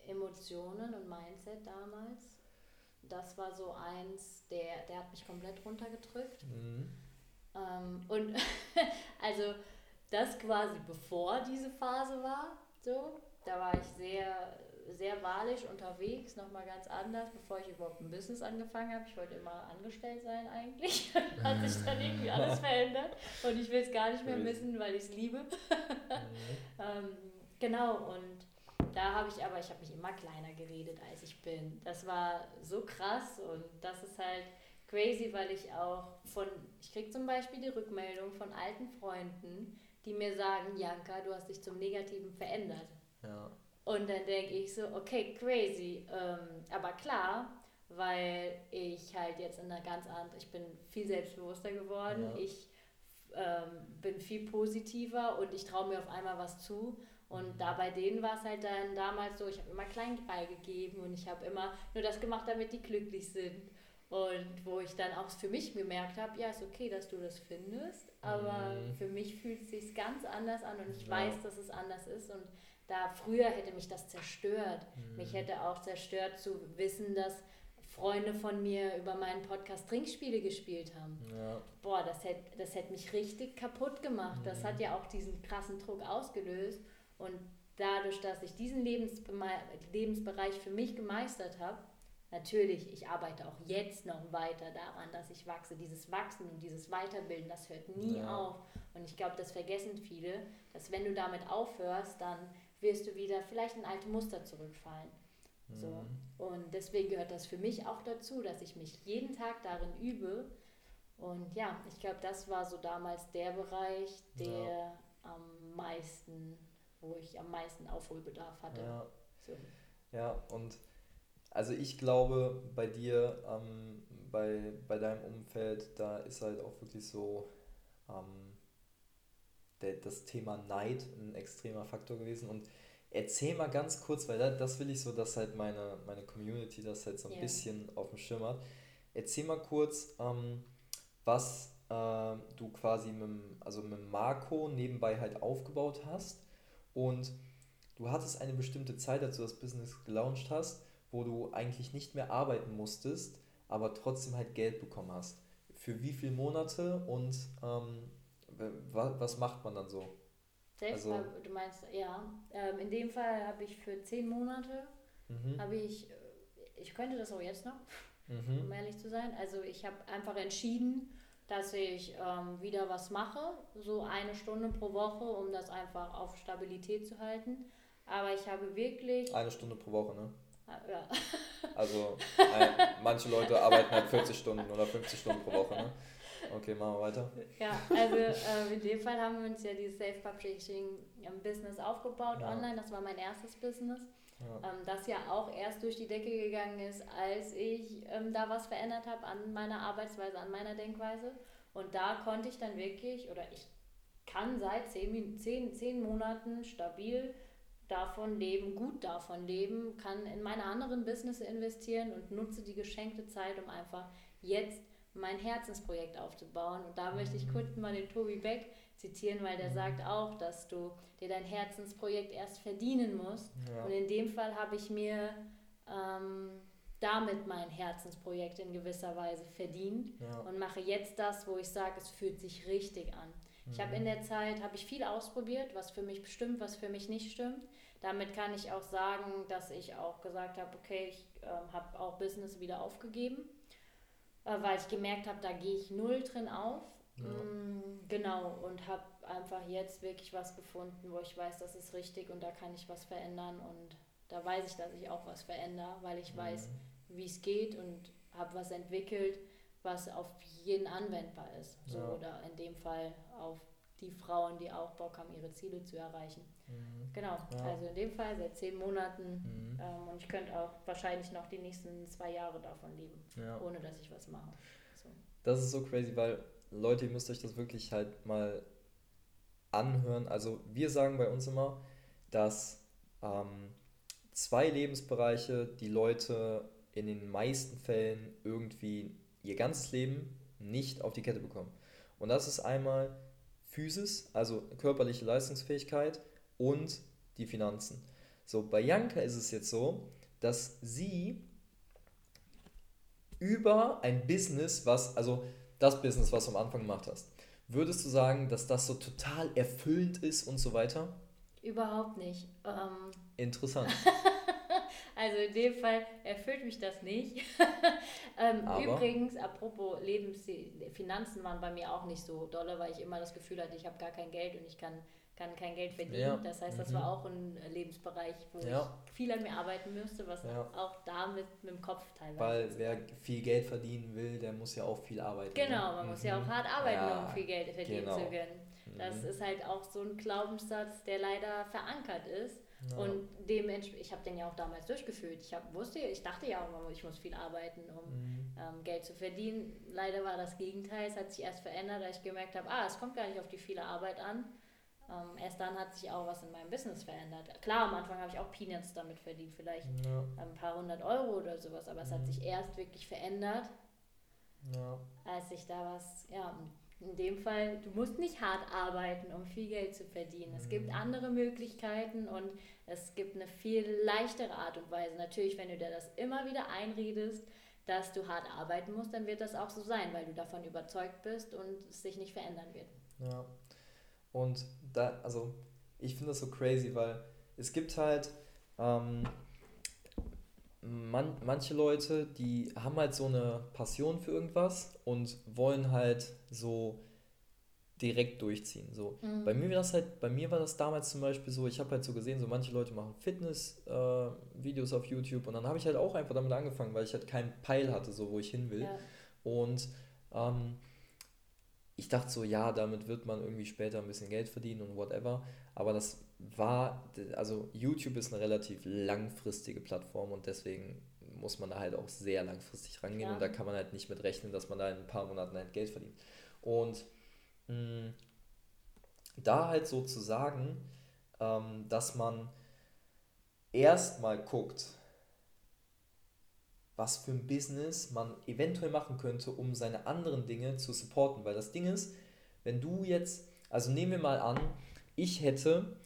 Emotionen und Mindset damals. Das war so eins, der, der hat mich komplett runtergedrückt. Mhm. Ähm, und also das quasi bevor diese Phase war, so, da war ich sehr sehr wahrlich unterwegs, nochmal ganz anders, bevor ich überhaupt ein Business angefangen habe. Ich wollte immer angestellt sein eigentlich. Hat sich dann irgendwie alles verändert und ich will es gar nicht mehr missen, weil ich es liebe. Mhm. ähm, genau, und da habe ich aber, ich habe mich immer kleiner geredet, als ich bin. Das war so krass und das ist halt crazy, weil ich auch von, ich kriege zum Beispiel die Rückmeldung von alten Freunden, die mir sagen, Janka, du hast dich zum Negativen verändert. Ja. Und dann denke ich so, okay, crazy. Ähm, aber klar, weil ich halt jetzt in einer ganz anderen, ich bin viel selbstbewusster geworden, ja. ich ähm, bin viel positiver und ich traue mir auf einmal was zu. Und mhm. da bei denen war es halt dann damals so, ich habe immer klein beigegeben und ich habe immer nur das gemacht, damit die glücklich sind. Und wo ich dann auch für mich gemerkt habe, ja, ist okay, dass du das findest, aber mhm. für mich fühlt es sich ganz anders an und ich ja. weiß, dass es anders ist. Und da früher hätte mich das zerstört. Mhm. Mich hätte auch zerstört zu wissen, dass Freunde von mir über meinen Podcast Trinkspiele gespielt haben. Ja. Boah, das hätte das hätt mich richtig kaputt gemacht. Mhm. Das hat ja auch diesen krassen Druck ausgelöst. Und dadurch, dass ich diesen Lebensbe Lebensbereich für mich gemeistert habe, natürlich, ich arbeite auch jetzt noch weiter daran, dass ich wachse. Dieses Wachsen und dieses Weiterbilden, das hört nie ja. auf. Und ich glaube, das vergessen viele, dass wenn du damit aufhörst, dann wirst du wieder vielleicht in alte Muster zurückfallen. So. Mhm. Und deswegen gehört das für mich auch dazu, dass ich mich jeden Tag darin übe, Und ja, ich glaube, das war so damals der Bereich, der ja. am meisten, wo ich am meisten Aufholbedarf hatte. Ja, so. ja und also ich glaube, bei dir, ähm, bei, bei deinem Umfeld, da ist halt auch wirklich so ähm, der, das Thema Neid ein extremer Faktor gewesen. Und erzähl mal ganz kurz, weil das, das will ich so, dass halt meine, meine Community das halt so ein yeah. bisschen auf dem Schirm hat. Erzähl mal kurz, ähm, was äh, du quasi mit, also mit Marco nebenbei halt aufgebaut hast. Und du hattest eine bestimmte Zeit, als du das Business gelauncht hast, wo du eigentlich nicht mehr arbeiten musstest, aber trotzdem halt Geld bekommen hast. Für wie viele Monate und ähm, was, macht man dann so? Selbst, also, du meinst, ja. Ähm, in dem Fall habe ich für zehn Monate, mhm. habe ich, ich könnte das auch jetzt noch, mhm. um ehrlich zu sein. Also ich habe einfach entschieden, dass ich ähm, wieder was mache, so eine Stunde pro Woche, um das einfach auf Stabilität zu halten. Aber ich habe wirklich. Eine Stunde pro Woche, ne? Ah, ja. Also ein, manche Leute arbeiten halt 40 Stunden oder 50 Stunden pro Woche, ne? Okay, machen wir weiter. Ja, also äh, in dem Fall haben wir uns ja dieses Self-Publishing-Business aufgebaut ja. online. Das war mein erstes Business. Ja. Ähm, das ja auch erst durch die Decke gegangen ist, als ich ähm, da was verändert habe an meiner Arbeitsweise, an meiner Denkweise. Und da konnte ich dann wirklich, oder ich kann seit zehn, zehn, zehn Monaten stabil davon leben, gut davon leben, kann in meine anderen Business investieren und nutze die geschenkte Zeit, um einfach jetzt mein Herzensprojekt aufzubauen. Und da möchte ich kurz mal den Tobi Beck zitieren, weil der sagt auch, dass du dir dein Herzensprojekt erst verdienen musst. Ja. Und in dem Fall habe ich mir ähm, damit mein Herzensprojekt in gewisser Weise verdient ja. und mache jetzt das, wo ich sage, es fühlt sich richtig an. Mhm. Ich habe in der Zeit habe ich viel ausprobiert, was für mich bestimmt, was für mich nicht stimmt. Damit kann ich auch sagen, dass ich auch gesagt habe, okay, ich äh, habe auch Business wieder aufgegeben äh, weil ich gemerkt habe, da gehe ich null drin auf. Ja. Mm, genau, und habe einfach jetzt wirklich was gefunden, wo ich weiß, das ist richtig und da kann ich was verändern und da weiß ich, dass ich auch was verändere, weil ich mhm. weiß, wie es geht und habe was entwickelt, was auf jeden anwendbar ist. So, ja. Oder in dem Fall auf die Frauen, die auch Bock haben, ihre Ziele zu erreichen. Mhm. Genau, ja. also in dem Fall seit zehn Monaten mhm. ähm, und ich könnte auch wahrscheinlich noch die nächsten zwei Jahre davon leben, ja. ohne dass ich was mache. So. Das ist so crazy, weil Leute, ihr müsst euch das wirklich halt mal anhören. Also wir sagen bei uns immer, dass ähm, zwei Lebensbereiche die Leute in den meisten Fällen irgendwie ihr ganzes Leben nicht auf die Kette bekommen. Und das ist einmal Physis, also körperliche Leistungsfähigkeit und die Finanzen. So, bei Janka ist es jetzt so, dass sie über ein Business, was, also das Business, was du am Anfang gemacht hast, würdest du sagen, dass das so total erfüllend ist und so weiter? Überhaupt nicht. Ähm Interessant. Also in dem Fall erfüllt mich das nicht. ähm, übrigens, apropos Lebens Finanzen waren bei mir auch nicht so dolle, weil ich immer das Gefühl hatte, ich habe gar kein Geld und ich kann, kann kein Geld verdienen. Ja. Das heißt, das mhm. war auch ein Lebensbereich, wo ja. ich viel an mir arbeiten müsste, was ja. auch da mit, mit dem Kopf teilweise. Weil wer viel Geld verdienen will, der muss ja auch viel arbeiten. Ne? Genau, man mhm. muss ja auch mhm. hart arbeiten, um viel Geld verdienen genau. zu können. Das mhm. ist halt auch so ein Glaubenssatz, der leider verankert ist. Und dementsprechend, ich habe den ja auch damals durchgeführt. Ich hab, wusste, ich dachte ja auch, ich muss viel arbeiten, um mhm. ähm, Geld zu verdienen. Leider war das Gegenteil. Es hat sich erst verändert, als ich gemerkt habe, ah, es kommt gar nicht auf die viele Arbeit an. Ähm, erst dann hat sich auch was in meinem Business verändert. Klar, am Anfang habe ich auch Peanuts damit verdient, vielleicht ja. ein paar hundert Euro oder sowas, aber es hat mhm. sich erst wirklich verändert, ja. als ich da was, ja, in dem Fall, du musst nicht hart arbeiten, um viel Geld zu verdienen. Es gibt mhm. andere Möglichkeiten und es gibt eine viel leichtere Art und Weise. Natürlich, wenn du dir das immer wieder einredest, dass du hart arbeiten musst, dann wird das auch so sein, weil du davon überzeugt bist und es sich nicht verändern wird. Ja. Und da, also ich finde das so crazy, weil es gibt halt ähm, man, manche Leute, die haben halt so eine Passion für irgendwas und wollen halt so direkt durchziehen. So. Mhm. Bei mir war das halt, bei mir war das damals zum Beispiel so, ich habe halt so gesehen, so manche Leute machen Fitness-Videos äh, auf YouTube und dann habe ich halt auch einfach damit angefangen, weil ich halt keinen Peil hatte, so wo ich hin will. Ja. Und ähm, ich dachte so, ja, damit wird man irgendwie später ein bisschen Geld verdienen und whatever. Aber das war, also YouTube ist eine relativ langfristige Plattform und deswegen muss man da halt auch sehr langfristig rangehen ja. und da kann man halt nicht mit rechnen, dass man da in ein paar Monaten halt Geld verdient. Und mh, mm, da halt so zu sagen, ähm, dass man erstmal guckt, was für ein Business man eventuell machen könnte, um seine anderen Dinge zu supporten. Weil das Ding ist, wenn du jetzt, also nehmen wir mal an, ich hätte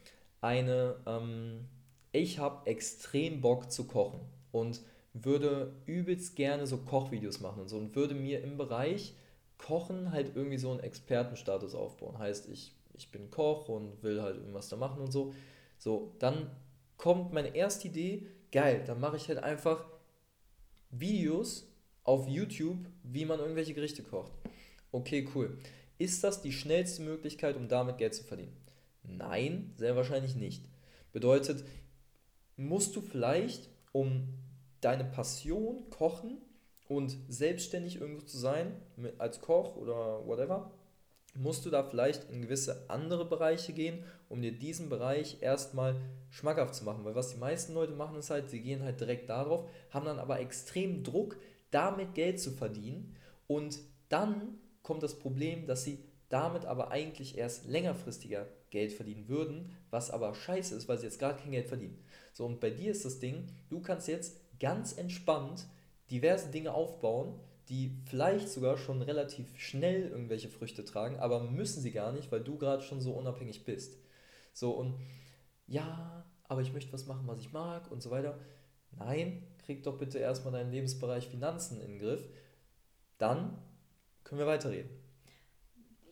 eine, ähm, ich habe extrem Bock zu kochen und würde übelst gerne so Kochvideos machen und so und würde mir im Bereich Kochen halt irgendwie so einen Expertenstatus aufbauen. Heißt, ich, ich bin Koch und will halt irgendwas da machen und so. So, dann kommt meine erste Idee, geil, dann mache ich halt einfach Videos auf YouTube, wie man irgendwelche Gerichte kocht. Okay, cool. Ist das die schnellste Möglichkeit, um damit Geld zu verdienen? Nein, sehr wahrscheinlich nicht. Bedeutet, musst du vielleicht, um deine Passion, Kochen und selbstständig irgendwo zu sein, als Koch oder whatever, musst du da vielleicht in gewisse andere Bereiche gehen, um dir diesen Bereich erstmal schmackhaft zu machen. Weil was die meisten Leute machen, ist halt, sie gehen halt direkt darauf, haben dann aber extrem Druck, damit Geld zu verdienen. Und dann kommt das Problem, dass sie damit aber eigentlich erst längerfristiger Geld verdienen würden, was aber scheiße ist, weil sie jetzt gerade kein Geld verdienen. So, und bei dir ist das Ding, du kannst jetzt ganz entspannt diverse Dinge aufbauen, die vielleicht sogar schon relativ schnell irgendwelche Früchte tragen, aber müssen sie gar nicht, weil du gerade schon so unabhängig bist. So und ja, aber ich möchte was machen, was ich mag und so weiter. Nein, krieg doch bitte erstmal deinen Lebensbereich Finanzen in den Griff. Dann können wir weiterreden.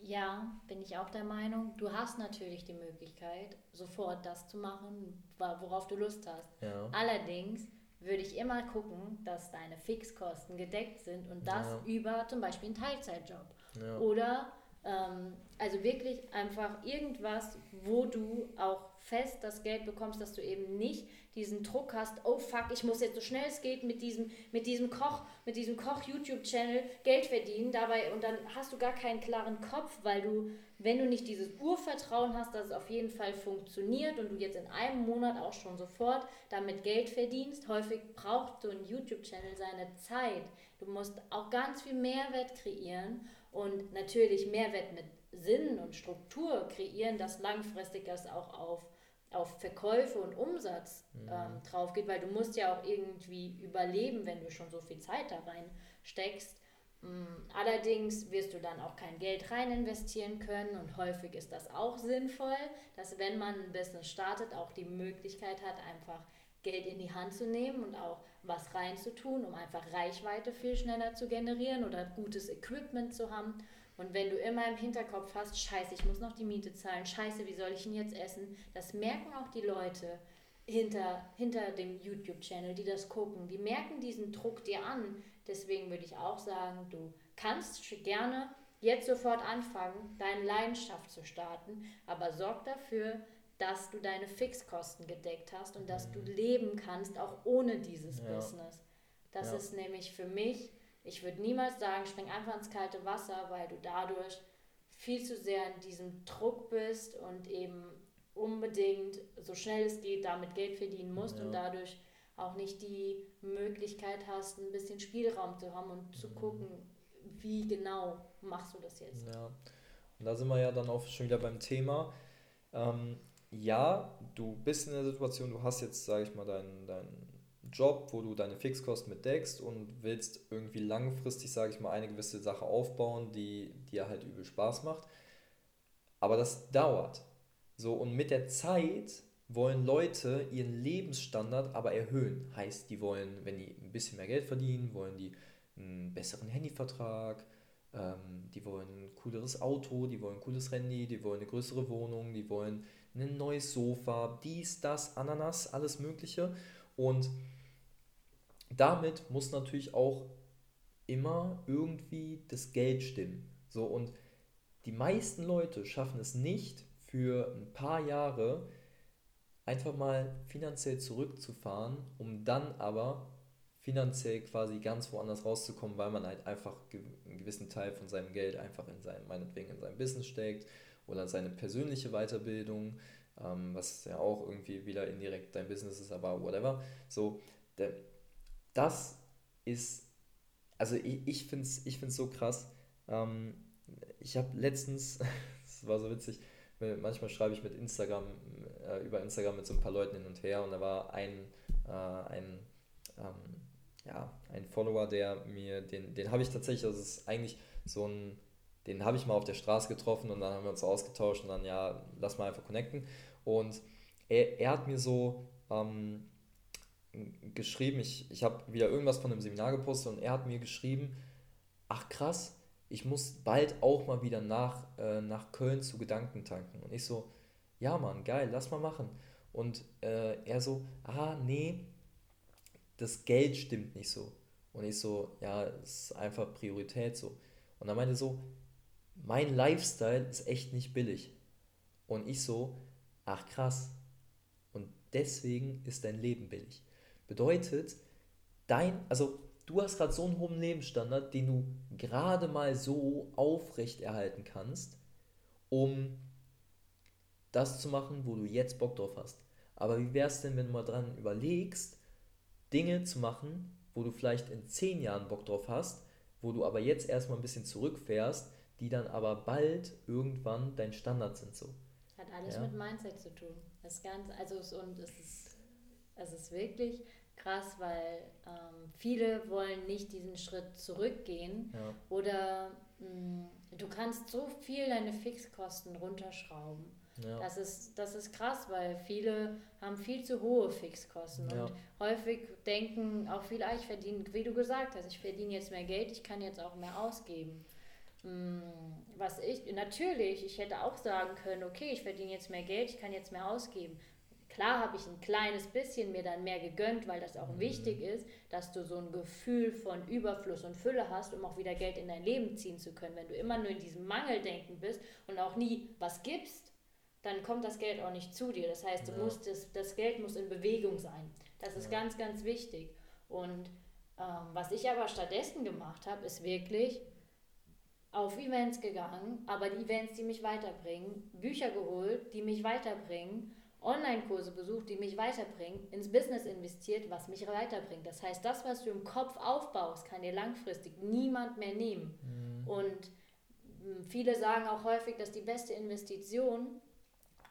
Ja, bin ich auch der Meinung. Du hast natürlich die Möglichkeit, sofort das zu machen, worauf du Lust hast. Ja. Allerdings würde ich immer gucken, dass deine Fixkosten gedeckt sind und das ja. über zum Beispiel einen Teilzeitjob. Ja. Oder ähm, also wirklich einfach irgendwas, wo du auch fest das Geld bekommst, dass du eben nicht diesen Druck hast, oh fuck, ich muss jetzt so schnell es geht mit diesem, mit diesem Koch, mit diesem Koch-YouTube-Channel Geld verdienen, dabei und dann hast du gar keinen klaren Kopf, weil du, wenn du nicht dieses Urvertrauen hast, dass es auf jeden Fall funktioniert und du jetzt in einem Monat auch schon sofort damit Geld verdienst, häufig braucht so ein YouTube-Channel seine Zeit. Du musst auch ganz viel Mehrwert kreieren und natürlich Mehrwert mit Sinn und Struktur kreieren, dass langfristig das auch auf auf Verkäufe und Umsatz mhm. ähm, drauf geht, weil du musst ja auch irgendwie überleben, wenn du schon so viel Zeit da rein steckst. Mm, allerdings wirst du dann auch kein Geld rein investieren können und häufig ist das auch sinnvoll, dass wenn man ein Business startet, auch die Möglichkeit hat, einfach Geld in die Hand zu nehmen und auch was reinzutun, um einfach Reichweite viel schneller zu generieren oder gutes Equipment zu haben und wenn du immer im Hinterkopf hast, scheiße, ich muss noch die Miete zahlen, scheiße, wie soll ich ihn jetzt essen, das merken auch die Leute hinter, hinter dem YouTube-Channel, die das gucken. Die merken diesen Druck dir an. Deswegen würde ich auch sagen, du kannst gerne jetzt sofort anfangen, deine Leidenschaft zu starten, aber sorg dafür, dass du deine Fixkosten gedeckt hast und dass du leben kannst, auch ohne dieses ja. Business. Das ja. ist nämlich für mich ich würde niemals sagen, spring einfach ins kalte Wasser, weil du dadurch viel zu sehr in diesem Druck bist und eben unbedingt so schnell es geht damit Geld verdienen musst ja. und dadurch auch nicht die Möglichkeit hast, ein bisschen Spielraum zu haben und zu mhm. gucken, wie genau machst du das jetzt. Ja, und da sind wir ja dann auch schon wieder beim Thema. Ähm, ja, du bist in der Situation, du hast jetzt, sage ich mal, deinen dein Job, wo du deine Fixkosten mit deckst und willst irgendwie langfristig, sage ich mal, eine gewisse Sache aufbauen, die dir halt übel Spaß macht. Aber das dauert. So, und mit der Zeit wollen Leute ihren Lebensstandard aber erhöhen. Heißt, die wollen, wenn die ein bisschen mehr Geld verdienen, wollen die einen besseren Handyvertrag, ähm, die wollen ein cooleres Auto, die wollen ein cooles Handy, die wollen eine größere Wohnung, die wollen ein neues Sofa, dies, das, Ananas, alles Mögliche. Und damit muss natürlich auch immer irgendwie das Geld stimmen. So und die meisten Leute schaffen es nicht für ein paar Jahre einfach mal finanziell zurückzufahren, um dann aber finanziell quasi ganz woanders rauszukommen, weil man halt einfach einen gewissen Teil von seinem Geld einfach in sein, meinetwegen in sein Business steckt oder seine persönliche Weiterbildung, ähm, was ja auch irgendwie wieder indirekt dein Business ist, aber whatever. So, der, das ist, also ich, ich finde es ich find's so krass. Ähm, ich habe letztens, das war so witzig, manchmal schreibe ich mit Instagram, äh, über Instagram mit so ein paar Leuten hin und her und da war ein, äh, ein, ähm, ja, ein Follower, der mir, den, den habe ich tatsächlich, das ist eigentlich so ein, den habe ich mal auf der Straße getroffen und dann haben wir uns ausgetauscht und dann, ja, lass mal einfach connecten. Und er, er hat mir so ähm, geschrieben, ich, ich habe wieder irgendwas von einem Seminar gepostet und er hat mir geschrieben, ach krass, ich muss bald auch mal wieder nach, äh, nach Köln zu Gedanken tanken. Und ich so, ja Mann, geil, lass mal machen. Und äh, er so, ah, nee, das Geld stimmt nicht so. Und ich so, ja, es ist einfach Priorität so. Und er meinte so, mein Lifestyle ist echt nicht billig. Und ich so, ach krass. Und deswegen ist dein Leben billig. Bedeutet, dein, also du hast gerade so einen hohen Lebensstandard, den du gerade mal so aufrechterhalten kannst, um das zu machen, wo du jetzt Bock drauf hast. Aber wie wäre es denn, wenn du mal dran überlegst, Dinge zu machen, wo du vielleicht in zehn Jahren Bock drauf hast, wo du aber jetzt erstmal ein bisschen zurückfährst, die dann aber bald irgendwann dein Standard sind so. Hat alles ja? mit Mindset zu tun. Das Ganze, also und es ist, es ist wirklich, krass, weil ähm, viele wollen nicht diesen Schritt zurückgehen ja. oder mh, mm, du kannst so viel deine Fixkosten runterschrauben. Ja. Das, ist, das ist krass, weil viele haben viel zu hohe Fixkosten ja. und häufig denken auch viele, ah, ich verdiene, wie du gesagt hast, ich verdiene jetzt mehr Geld, ich kann jetzt auch mehr ausgeben. Mm, was ich, natürlich, ich hätte auch sagen können, okay, ich verdiene jetzt mehr Geld, ich kann jetzt mehr ausgeben. Klar habe ich ein kleines bisschen mir dann mehr gegönnt, weil das auch mhm. wichtig ist, dass du so ein Gefühl von Überfluss und Fülle hast, um auch wieder Geld in dein Leben ziehen zu können. Wenn du immer nur in diesem Mangeldenken bist und auch nie was gibst, dann kommt das Geld auch nicht zu dir. Das heißt, du ja. musst das, das Geld muss in Bewegung sein. Das ist ja. ganz, ganz wichtig. Und ähm, was ich aber stattdessen gemacht habe, ist wirklich auf Events gegangen, aber die Events, die mich weiterbringen, Bücher geholt, die mich weiterbringen Online-Kurse besucht, die mich weiterbringen, ins Business investiert, was mich weiterbringt. Das heißt, das, was du im Kopf aufbaust, kann dir langfristig niemand mehr nehmen. Mhm. Und hm, viele sagen auch häufig, dass die beste Investition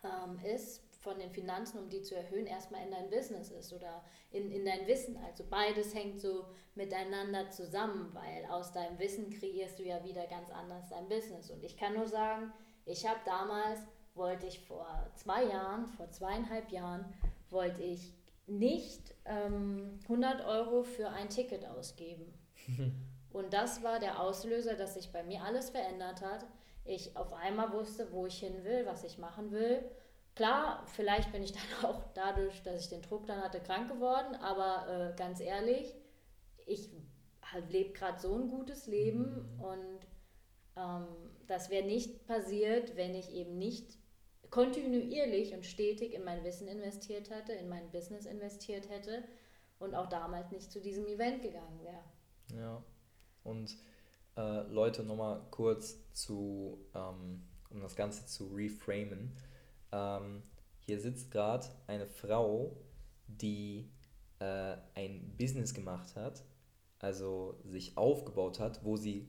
ähm, ist, von den Finanzen, um die zu erhöhen, erstmal in dein Business ist oder in, in dein Wissen. Also beides hängt so miteinander zusammen, weil aus deinem Wissen kreierst du ja wieder ganz anders dein Business. Und ich kann nur sagen, ich habe damals wollte ich vor zwei Jahren, vor zweieinhalb Jahren, wollte ich nicht ähm, 100 Euro für ein Ticket ausgeben. Und das war der Auslöser, dass sich bei mir alles verändert hat. Ich auf einmal wusste, wo ich hin will, was ich machen will. Klar, vielleicht bin ich dann auch dadurch, dass ich den Druck dann hatte, krank geworden, aber äh, ganz ehrlich, ich lebe gerade so ein gutes Leben mhm. und ähm, das wäre nicht passiert, wenn ich eben nicht kontinuierlich und stetig in mein Wissen investiert hätte, in mein Business investiert hätte und auch damals nicht zu diesem Event gegangen wäre. Ja, und äh, Leute, nochmal kurz zu, ähm, um das Ganze zu reframen. Ähm, hier sitzt gerade eine Frau, die äh, ein Business gemacht hat, also sich aufgebaut hat, wo sie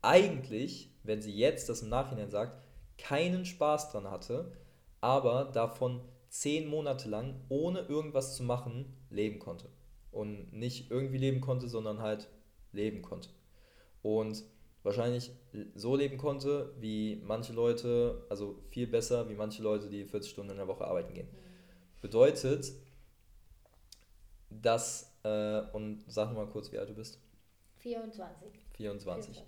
eigentlich, wenn sie jetzt das im Nachhinein sagt, keinen Spaß dran hatte, aber davon zehn Monate lang ohne irgendwas zu machen leben konnte. Und nicht irgendwie leben konnte, sondern halt leben konnte. Und wahrscheinlich so leben konnte, wie manche Leute, also viel besser, wie manche Leute, die 40 Stunden in der Woche arbeiten gehen. Bedeutet, dass, äh, und sag mal kurz, wie alt du bist. 24. 24. 24.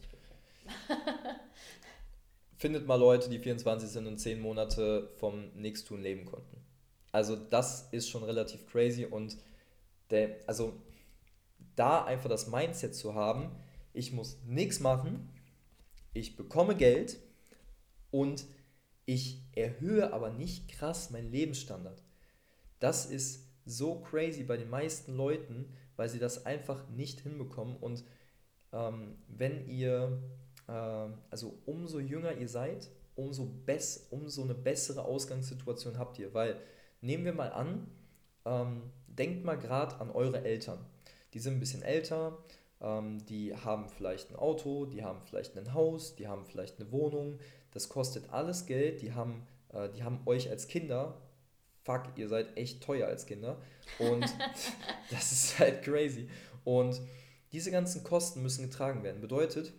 findet mal Leute, die 24 sind und 10 Monate vom Nichtstun leben konnten. Also das ist schon relativ crazy und der, also da einfach das Mindset zu haben, ich muss nichts machen, ich bekomme Geld und ich erhöhe aber nicht krass meinen Lebensstandard. Das ist so crazy bei den meisten Leuten, weil sie das einfach nicht hinbekommen. Und ähm, wenn ihr, äh, also umso jünger ihr seid, umso, bess umso eine bessere Ausgangssituation habt ihr. Weil nehmen wir mal an, ähm, denkt mal gerade an eure Eltern. Die sind ein bisschen älter, ähm, die haben vielleicht ein Auto, die haben vielleicht ein Haus, die haben vielleicht eine Wohnung. Das kostet alles Geld. Die haben, äh, die haben euch als Kinder, fuck, ihr seid echt teuer als Kinder. Und das ist halt crazy. Und diese ganzen Kosten müssen getragen werden. Bedeutet,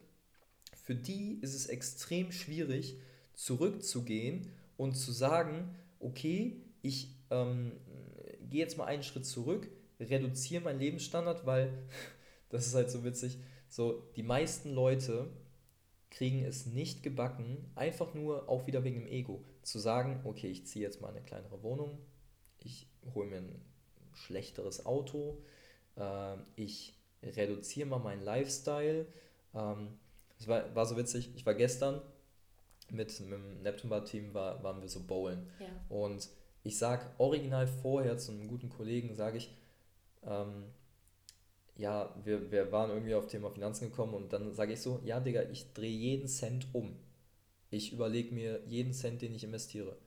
für die ist es extrem schwierig, zurückzugehen und zu sagen, okay, ich ähm, gehe jetzt mal einen Schritt zurück, reduziere meinen Lebensstandard, weil das ist halt so witzig. So, die meisten Leute kriegen es nicht gebacken, einfach nur auch wieder wegen dem Ego, zu sagen, okay, ich ziehe jetzt mal eine kleinere Wohnung, ich hole mir ein schlechteres Auto, äh, ich reduziere mal meinen Lifestyle. Ähm, es war, war so witzig, ich war gestern mit, mit dem Neptunbad-Team, war, waren wir so bowlen. Ja. Und ich sage original vorher zu einem guten Kollegen, sage ich, ähm, ja, wir, wir waren irgendwie auf Thema Finanzen gekommen und dann sage ich so, ja, Digga, ich drehe jeden Cent um. Ich überlege mir jeden Cent, den ich investiere.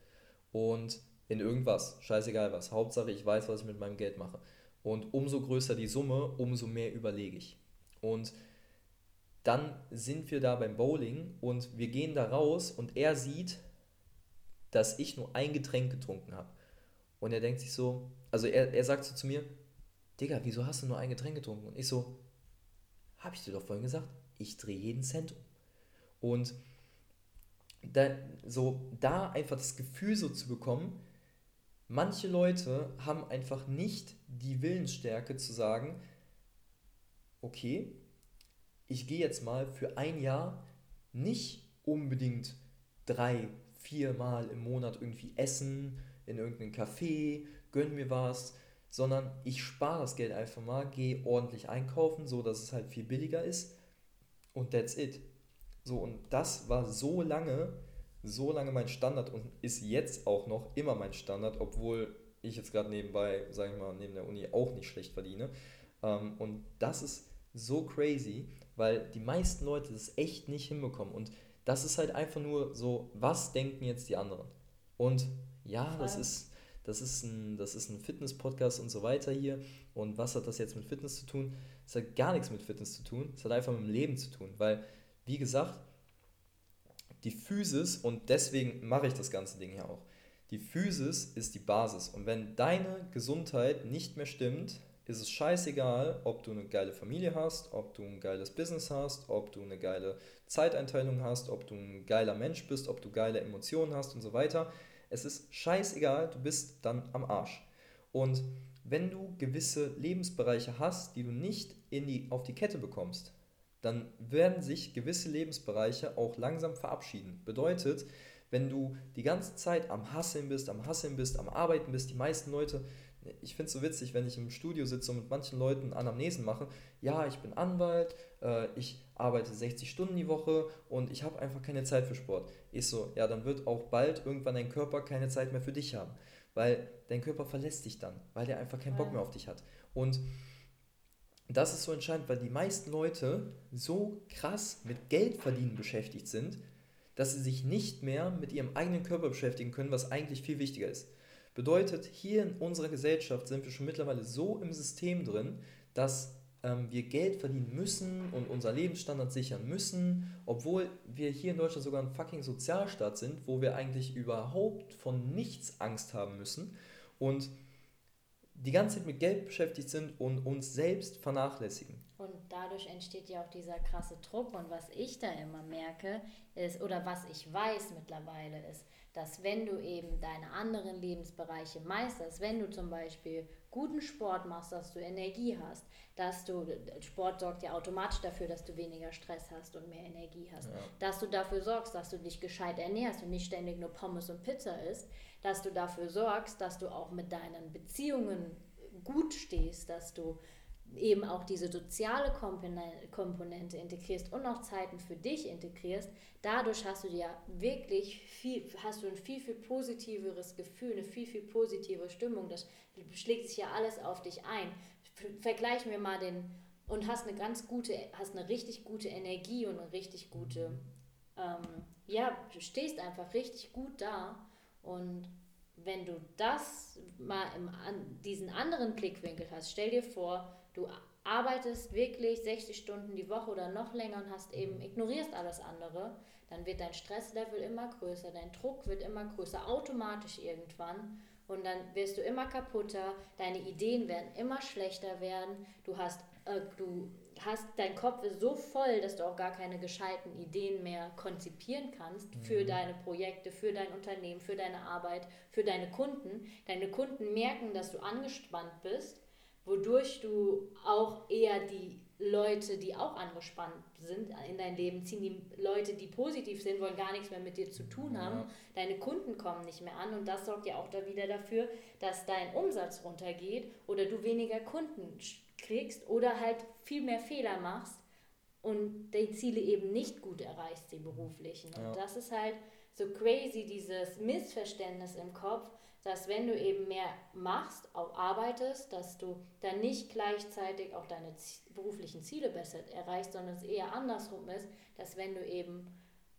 Und in irgendwas, scheißegal was. Hauptsache, ich weiß, was ich mit meinem Geld mache. Und umso größer die Summe, umso mehr überlege ich. Und dann sind wir da beim Bowling und wir gehen da raus und er sieht, dass ich nur ein Getränk getrunken habe. Und er denkt sich so, also er, er sagt so zu mir, Digga, wieso hast du nur ein Getränk getrunken? Und ich so, hab ich dir doch vorhin gesagt, ich drehe jeden Cent um. Und da, so, da einfach das Gefühl so zu bekommen, manche Leute haben einfach nicht die Willensstärke zu sagen, okay, ich gehe jetzt mal für ein Jahr nicht unbedingt drei, vier Mal im Monat irgendwie essen, in irgendeinem Café, gönn mir was, sondern ich spare das Geld einfach mal, gehe ordentlich einkaufen, so dass es halt viel billiger ist und that's it. So, und das war so lange, so lange mein Standard und ist jetzt auch noch immer mein Standard, obwohl ich jetzt gerade nebenbei, sage ich mal, neben der Uni auch nicht schlecht verdiene. Ähm, und das ist so crazy, weil die meisten Leute das echt nicht hinbekommen. Und das ist halt einfach nur so, was denken jetzt die anderen? Und ja, das ist das ist ein, das ist ein Fitness-Podcast und so weiter hier. Und was hat das jetzt mit Fitness zu tun? Es hat gar nichts mit Fitness zu tun. Es hat einfach mit dem Leben zu tun. Weil, wie gesagt, die Physis, und deswegen mache ich das ganze Ding hier auch, die Physis ist die Basis. Und wenn deine Gesundheit nicht mehr stimmt, ist es scheißegal, ob du eine geile Familie hast, ob du ein geiles Business hast, ob du eine geile Zeiteinteilung hast, ob du ein geiler Mensch bist, ob du geile Emotionen hast und so weiter. Es ist scheißegal, du bist dann am Arsch. Und wenn du gewisse Lebensbereiche hast, die du nicht in die, auf die Kette bekommst, dann werden sich gewisse Lebensbereiche auch langsam verabschieden. Bedeutet, wenn du die ganze Zeit am Hasseln bist, am Hasseln bist, am Arbeiten bist, die meisten Leute, ich finde es so witzig, wenn ich im Studio sitze und mit manchen Leuten Anamnesen mache, ja, ich bin Anwalt, äh, ich arbeite 60 Stunden die Woche und ich habe einfach keine Zeit für Sport. Ich so, ja, dann wird auch bald irgendwann dein Körper keine Zeit mehr für dich haben, weil dein Körper verlässt dich dann, weil er einfach keinen Bock mehr auf dich hat. Und das ist so entscheidend, weil die meisten Leute so krass mit Geldverdienen beschäftigt sind, dass sie sich nicht mehr mit ihrem eigenen Körper beschäftigen können, was eigentlich viel wichtiger ist. Bedeutet, hier in unserer Gesellschaft sind wir schon mittlerweile so im System drin, dass ähm, wir Geld verdienen müssen und unser Lebensstandard sichern müssen, obwohl wir hier in Deutschland sogar ein fucking Sozialstaat sind, wo wir eigentlich überhaupt von nichts Angst haben müssen und die ganze Zeit mit Geld beschäftigt sind und uns selbst vernachlässigen. Und dadurch entsteht ja auch dieser krasse Druck. Und was ich da immer merke, ist, oder was ich weiß mittlerweile, ist, dass wenn du eben deine anderen Lebensbereiche meisterst, wenn du zum Beispiel guten Sport machst, dass du Energie hast, dass du, Sport sorgt ja automatisch dafür, dass du weniger Stress hast und mehr Energie hast, ja. dass du dafür sorgst, dass du dich gescheit ernährst und nicht ständig nur Pommes und Pizza isst, dass du dafür sorgst, dass du auch mit deinen Beziehungen gut stehst, dass du eben auch diese soziale Komponente integrierst und auch Zeiten für dich integrierst, dadurch hast du ja wirklich viel, hast du ein viel, viel positiveres Gefühl, eine viel, viel positive Stimmung. Das schlägt sich ja alles auf dich ein vergleichen wir mal den und hast eine ganz gute, hast eine richtig gute Energie und eine richtig gute, ähm, ja, du stehst einfach richtig gut da und wenn du das mal im, an, diesen anderen Blickwinkel hast, stell dir vor, du arbeitest wirklich 60 Stunden die Woche oder noch länger und hast eben, ignorierst alles andere, dann wird dein Stresslevel immer größer, dein Druck wird immer größer, automatisch irgendwann. Und dann wirst du immer kaputter, deine Ideen werden immer schlechter werden, du hast, äh, du hast, dein Kopf ist so voll, dass du auch gar keine gescheiten Ideen mehr konzipieren kannst mhm. für deine Projekte, für dein Unternehmen, für deine Arbeit, für deine Kunden. Deine Kunden merken, dass du angespannt bist, wodurch du auch eher die Leute, die auch angespannt sind in dein Leben ziehen, die Leute, die positiv sind, wollen gar nichts mehr mit dir zu tun haben. Ja. Deine Kunden kommen nicht mehr an und das sorgt ja auch da wieder dafür, dass dein Umsatz runtergeht oder du weniger Kunden kriegst oder halt viel mehr Fehler machst und die Ziele eben nicht gut erreichst, die beruflichen. Und ja. das ist halt so crazy, dieses Missverständnis im Kopf, dass wenn du eben mehr machst, auch arbeitest, dass du dann nicht gleichzeitig auch deine beruflichen Ziele besser erreichst, sondern es eher andersrum ist, dass wenn du eben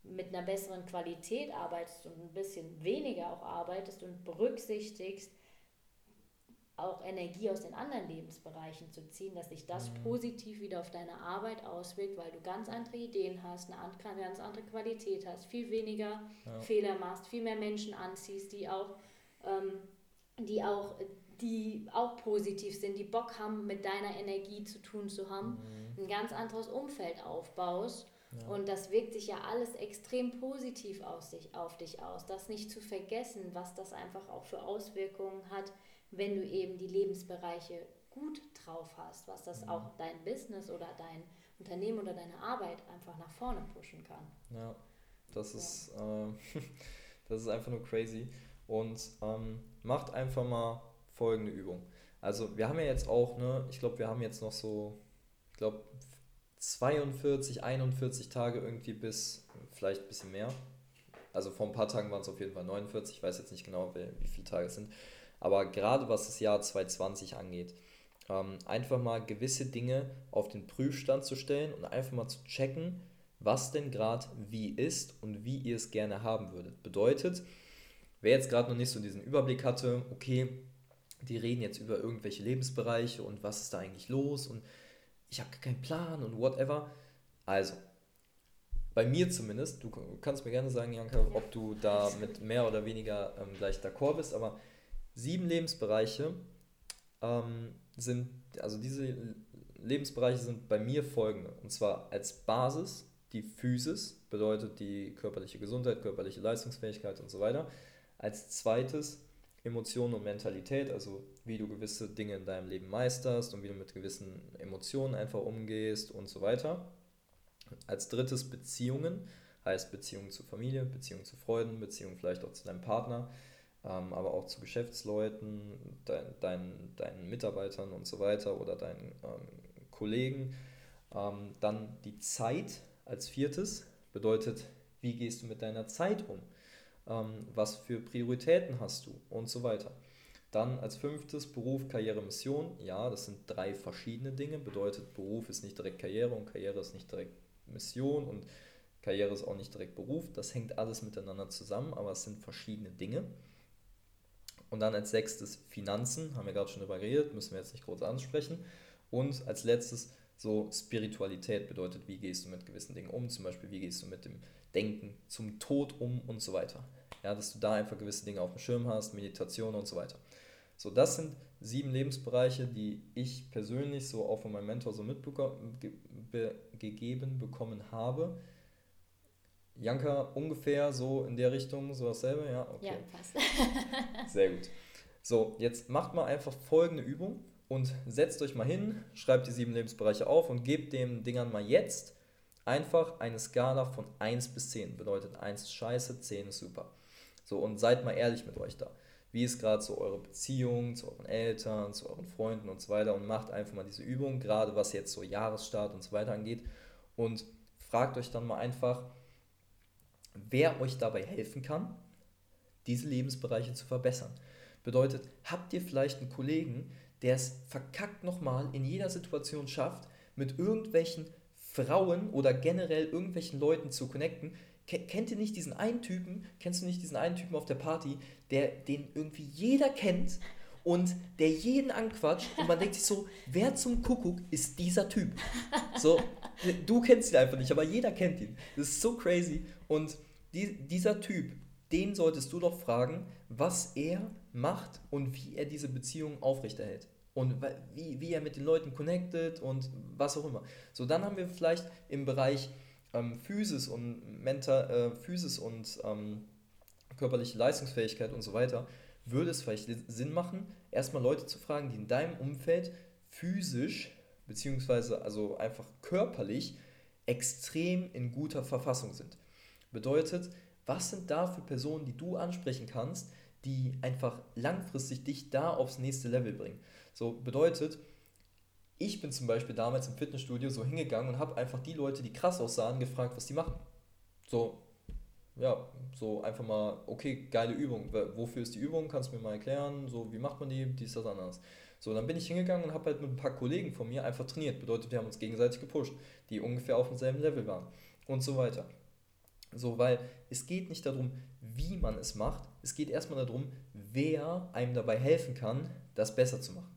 mit einer besseren Qualität arbeitest und ein bisschen weniger auch arbeitest und berücksichtigst, auch Energie aus den anderen Lebensbereichen zu ziehen, dass sich das mhm. positiv wieder auf deine Arbeit auswirkt, weil du ganz andere Ideen hast, eine ganz andere Qualität hast, viel weniger ja. Fehler machst, viel mehr Menschen anziehst, die auch, die auch die auch positiv sind, die Bock haben, mit deiner Energie zu tun zu haben, mhm. ein ganz anderes Umfeld aufbaust. Ja. Und das wirkt sich ja alles extrem positiv aus sich, auf dich aus. Das nicht zu vergessen, was das einfach auch für Auswirkungen hat, wenn du eben die Lebensbereiche gut drauf hast, was das mhm. auch dein Business oder dein Unternehmen oder deine Arbeit einfach nach vorne pushen kann. Ja, das ist, äh, das ist einfach nur crazy. Und ähm, macht einfach mal folgende Übung. Also wir haben ja jetzt auch, ne, ich glaube, wir haben jetzt noch so, ich glaube, 42, 41 Tage irgendwie bis vielleicht ein bisschen mehr. Also vor ein paar Tagen waren es auf jeden Fall 49, ich weiß jetzt nicht genau, wie, wie viele Tage es sind. Aber gerade was das Jahr 2020 angeht, ähm, einfach mal gewisse Dinge auf den Prüfstand zu stellen und einfach mal zu checken, was denn gerade wie ist und wie ihr es gerne haben würdet. Bedeutet, wer jetzt gerade noch nicht so diesen Überblick hatte, okay, die reden jetzt über irgendwelche Lebensbereiche und was ist da eigentlich los und ich habe keinen Plan und whatever. Also, bei mir zumindest, du kannst mir gerne sagen, Janka, ob du da mit mehr oder weniger ähm, gleich d'accord bist, aber sieben Lebensbereiche ähm, sind, also diese Lebensbereiche sind bei mir folgende. Und zwar als Basis die Physis, bedeutet die körperliche Gesundheit, körperliche Leistungsfähigkeit und so weiter. Als zweites Emotionen und Mentalität, also wie du gewisse Dinge in deinem Leben meisterst und wie du mit gewissen Emotionen einfach umgehst und so weiter. Als drittes Beziehungen, heißt Beziehungen zur Familie, Beziehungen zu Freunden, Beziehungen vielleicht auch zu deinem Partner, ähm, aber auch zu Geschäftsleuten, dein, dein, deinen Mitarbeitern und so weiter oder deinen ähm, Kollegen. Ähm, dann die Zeit als viertes bedeutet, wie gehst du mit deiner Zeit um? Ähm, was für Prioritäten hast du und so weiter. Dann als fünftes Beruf, Karriere, Mission. Ja, das sind drei verschiedene Dinge. Bedeutet, Beruf ist nicht direkt Karriere und Karriere ist nicht direkt Mission und Karriere ist auch nicht direkt Beruf. Das hängt alles miteinander zusammen, aber es sind verschiedene Dinge. Und dann als sechstes Finanzen, haben wir gerade schon darüber geredet, müssen wir jetzt nicht groß ansprechen. Und als letztes so Spiritualität bedeutet, wie gehst du mit gewissen Dingen um, zum Beispiel wie gehst du mit dem Denken zum Tod um und so weiter. Ja, dass du da einfach gewisse Dinge auf dem Schirm hast, Meditation und so weiter. So, das sind sieben Lebensbereiche, die ich persönlich so auch von meinem Mentor so mitgegeben bekommen habe. Janka ungefähr so in der Richtung, so dasselbe, ja? Okay. Ja, passt. Sehr gut. So, jetzt macht mal einfach folgende Übung und setzt euch mal hin, schreibt die sieben Lebensbereiche auf und gebt den Dingern mal jetzt einfach eine Skala von 1 bis 10. Bedeutet 1 ist scheiße, 10 ist super. So, und seid mal ehrlich mit euch da. Wie ist gerade so eure Beziehung zu euren Eltern, zu euren Freunden und so weiter und macht einfach mal diese Übung, gerade was jetzt so Jahresstart und so weiter angeht und fragt euch dann mal einfach, wer euch dabei helfen kann, diese Lebensbereiche zu verbessern. Bedeutet, habt ihr vielleicht einen Kollegen, der es verkackt nochmal in jeder Situation schafft, mit irgendwelchen Frauen oder generell irgendwelchen Leuten zu connecten. Kennt ihr nicht diesen einen Typen, kennst du nicht diesen einen Typen auf der Party, der den irgendwie jeder kennt und der jeden anquatscht und man denkt sich so, wer zum Kuckuck ist dieser Typ? So, du kennst ihn einfach nicht, aber jeder kennt ihn. Das ist so crazy und die, dieser Typ, den solltest du doch fragen, was er macht und wie er diese Beziehung aufrechterhält und wie, wie er mit den Leuten connectet und was auch immer. So, dann haben wir vielleicht im Bereich ähm, Physis und Mental, äh, Physis und ähm, körperliche Leistungsfähigkeit und so weiter, würde es vielleicht Sinn machen, erstmal Leute zu fragen, die in deinem Umfeld physisch, beziehungsweise also einfach körperlich, extrem in guter Verfassung sind. Bedeutet, was sind da für Personen, die du ansprechen kannst, die einfach langfristig dich da aufs nächste Level bringen? So bedeutet, ich bin zum Beispiel damals im Fitnessstudio so hingegangen und habe einfach die Leute, die krass aussahen, gefragt, was die machen. So, ja, so einfach mal, okay, geile Übung. Wofür ist die Übung? Kannst du mir mal erklären? So, wie macht man die? Dies, das, anderes. So, dann bin ich hingegangen und habe halt mit ein paar Kollegen von mir einfach trainiert. Bedeutet, wir haben uns gegenseitig gepusht, die ungefähr auf demselben Level waren. Und so weiter. So, weil es geht nicht darum, wie man es macht. Es geht erstmal darum, wer einem dabei helfen kann, das besser zu machen.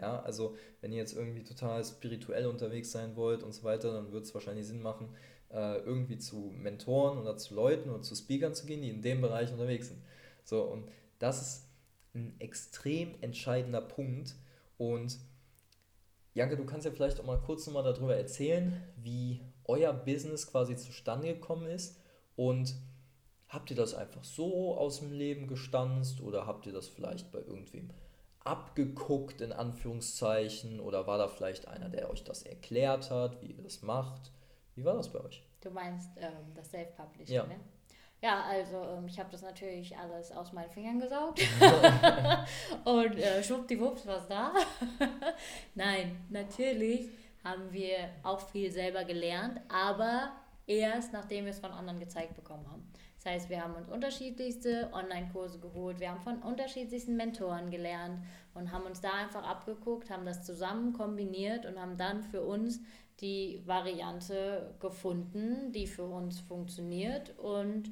Ja, also wenn ihr jetzt irgendwie total spirituell unterwegs sein wollt und so weiter, dann wird es wahrscheinlich Sinn machen, äh, irgendwie zu Mentoren oder zu Leuten oder zu Speakern zu gehen, die in dem Bereich unterwegs sind. So, und das ist ein extrem entscheidender Punkt. Und Janke, du kannst ja vielleicht auch mal kurz nochmal darüber erzählen, wie euer Business quasi zustande gekommen ist und habt ihr das einfach so aus dem Leben gestanzt oder habt ihr das vielleicht bei irgendwem abgeguckt in Anführungszeichen oder war da vielleicht einer, der euch das erklärt hat, wie ihr das macht? Wie war das bei euch? Du meinst ähm, das Self-Publishing, ja. ne? Ja, also ähm, ich habe das natürlich alles aus meinen Fingern gesaugt. und äh, schwuppdiwupps was da. Nein, natürlich haben wir auch viel selber gelernt, aber erst nachdem wir es von anderen gezeigt bekommen haben. Das heißt, wir haben uns unterschiedlichste Online-Kurse geholt, wir haben von unterschiedlichsten Mentoren gelernt und haben uns da einfach abgeguckt, haben das zusammen kombiniert und haben dann für uns die Variante gefunden, die für uns funktioniert und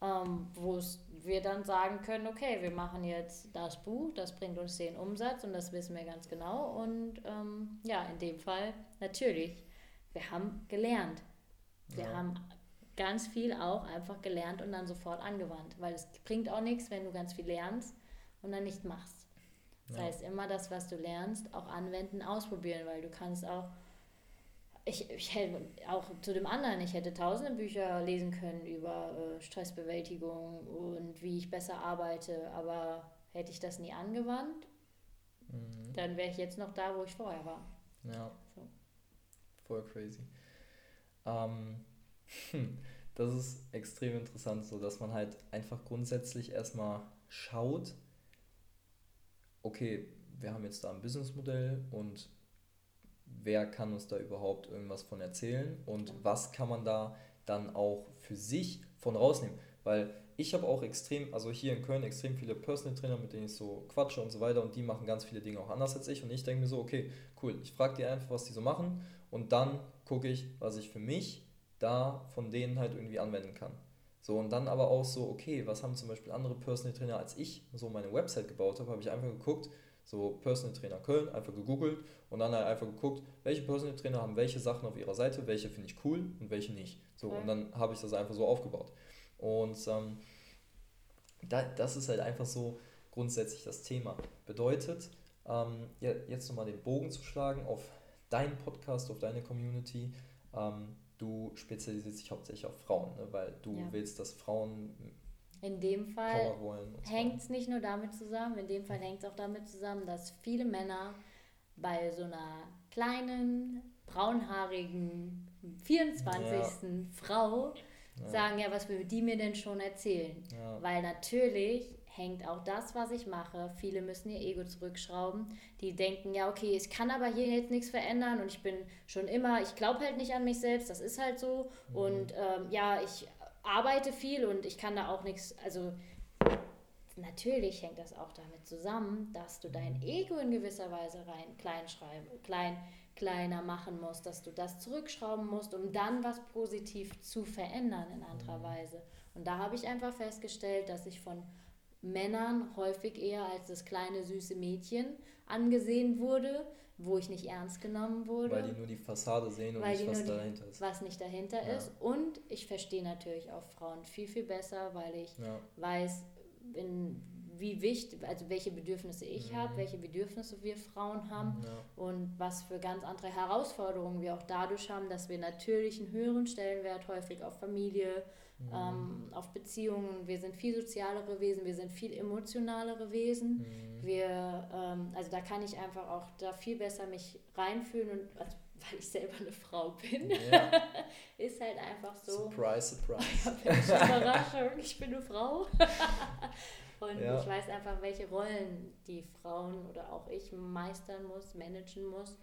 ähm, wo wir dann sagen können, okay, wir machen jetzt das Buch, das bringt uns den Umsatz und das wissen wir ganz genau. Und ähm, ja, in dem Fall natürlich, wir haben gelernt. Wir ja. haben ganz viel auch einfach gelernt und dann sofort angewandt, weil es bringt auch nichts, wenn du ganz viel lernst und dann nicht machst. Das ja. heißt, immer das, was du lernst, auch anwenden, ausprobieren, weil du kannst auch, ich, ich hätte auch zu dem anderen, ich hätte tausende Bücher lesen können über äh, Stressbewältigung und wie ich besser arbeite, aber hätte ich das nie angewandt, mhm. dann wäre ich jetzt noch da, wo ich vorher war. Ja. So. Voll crazy. Ähm, hm, das ist extrem interessant, so dass man halt einfach grundsätzlich erstmal schaut, okay, wir haben jetzt da ein Businessmodell und wer kann uns da überhaupt irgendwas von erzählen und was kann man da dann auch für sich von rausnehmen. Weil ich habe auch extrem, also hier in Köln extrem viele Personal Trainer, mit denen ich so quatsche und so weiter und die machen ganz viele Dinge auch anders als ich und ich denke mir so, okay, cool, ich frage die einfach, was die so machen und dann gucke ich, was ich für mich da von denen halt irgendwie anwenden kann. So, und dann aber auch so, okay, was haben zum Beispiel andere Personal Trainer, als ich so meine Website gebaut habe, habe ich einfach geguckt, so Personal Trainer Köln, einfach gegoogelt und dann halt einfach geguckt, welche Personal Trainer haben welche Sachen auf ihrer Seite, welche finde ich cool und welche nicht. So, okay. und dann habe ich das einfach so aufgebaut. Und ähm, da, das ist halt einfach so grundsätzlich das Thema. Bedeutet, ähm, jetzt nochmal den Bogen zu schlagen auf deinen Podcast, auf deine Community. Ähm, du spezialisierst dich hauptsächlich auf Frauen, ne? weil du ja. willst, dass Frauen in dem Fall hängt es nicht nur damit zusammen, in dem Fall hängt es auch damit zusammen, dass viele Männer bei so einer kleinen, braunhaarigen, 24. Ja. Frau ja. sagen, ja, was will die mir denn schon erzählen? Weil natürlich hängt auch das, was ich mache. Viele müssen ihr Ego zurückschrauben. Die denken, ja, okay, ich kann aber hier jetzt nichts verändern und ich bin schon immer, ich glaube halt nicht an mich selbst, das ist halt so. Mhm. Und ähm, ja, ich arbeite viel und ich kann da auch nichts, also natürlich hängt das auch damit zusammen, dass du dein Ego in gewisser Weise rein klein schreiben, klein, kleiner machen musst, dass du das zurückschrauben musst, um dann was positiv zu verändern in anderer mhm. Weise. Und da habe ich einfach festgestellt, dass ich von Männern häufig eher als das kleine süße Mädchen angesehen wurde, wo ich nicht ernst genommen wurde. Weil die nur die Fassade sehen und nicht, was dahinter ist. Was nicht dahinter ja. ist. Und ich verstehe natürlich auch Frauen viel, viel besser, weil ich ja. weiß, in, wie wichtig, also welche Bedürfnisse ich mhm. habe, welche Bedürfnisse wir Frauen haben ja. und was für ganz andere Herausforderungen wir auch dadurch haben, dass wir natürlich einen höheren Stellenwert häufig auf Familie, mhm. ähm, auf Beziehungen, wir sind viel sozialere Wesen, wir sind viel emotionalere Wesen. Mhm. Wir, ähm, also da kann ich einfach auch da viel besser mich reinfühlen und also, weil ich selber eine Frau bin, ja. ist halt einfach so. Surprise, surprise. Überraschung, ich bin eine Frau. Und ja. ich weiß einfach, welche Rollen die Frauen oder auch ich meistern muss, managen muss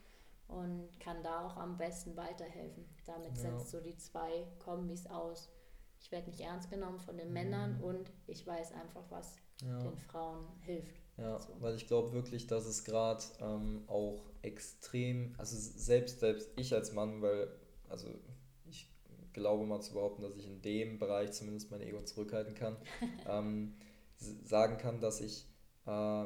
und kann da auch am besten weiterhelfen. Damit ja. setzt so die zwei Kombis aus. Ich werde nicht ernst genommen von den mhm. Männern und ich weiß einfach, was ja. den Frauen hilft. Ja, so. weil ich glaube wirklich, dass es gerade ähm, auch extrem, also selbst, selbst ich als Mann, weil, also ich glaube mal zu behaupten, dass ich in dem Bereich zumindest mein Ego zurückhalten kann, ähm, sagen kann, dass ich äh,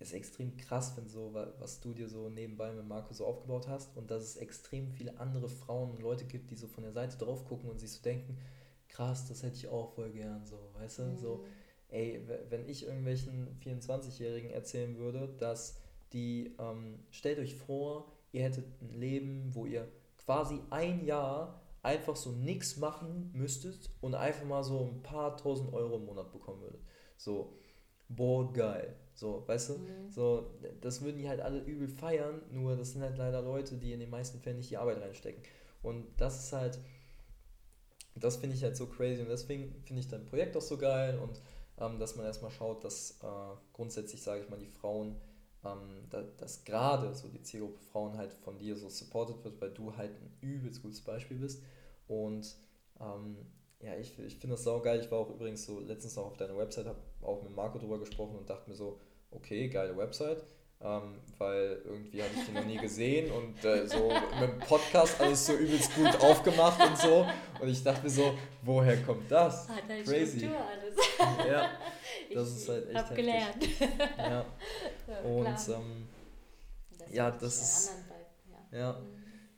es extrem krass finde, so, was du dir so nebenbei mit Marco so aufgebaut hast und dass es extrem viele andere Frauen und Leute gibt, die so von der Seite drauf gucken und sich so denken, krass, das hätte ich auch voll gern, so, weißt du, mhm. so, ey, wenn ich irgendwelchen 24-Jährigen erzählen würde, dass die, ähm, stellt euch vor, ihr hättet ein Leben, wo ihr quasi ein Jahr einfach so nichts machen müsstet und einfach mal so ein paar tausend Euro im Monat bekommen würdet. So, boah, geil. So, weißt du? Mhm. So, das würden die halt alle übel feiern, nur das sind halt leider Leute, die in den meisten Fällen nicht die Arbeit reinstecken. Und das ist halt, das finde ich halt so crazy und deswegen finde ich dein Projekt auch so geil und ähm, dass man erstmal schaut, dass äh, grundsätzlich, sage ich mal, die Frauen, ähm, da, dass gerade so die Zielgruppe Frauen halt von dir so supported wird, weil du halt ein übelst gutes Beispiel bist und ähm, ja, ich, ich finde das saugeil. Ich war auch übrigens so letztens noch auf deiner Website, habe auch mit Marco drüber gesprochen und dachte mir so, okay, geile Website. Ähm, weil irgendwie habe ich die noch nie gesehen und äh, so mit dem Podcast alles so übelst gut aufgemacht und so. Und ich dachte mir so, woher kommt das? Hat halt Crazy. Alles. Ja, das ich ist halt echt. Hab gelernt. Ja. und ähm, das ja, das ist. Ja. ja. Mhm.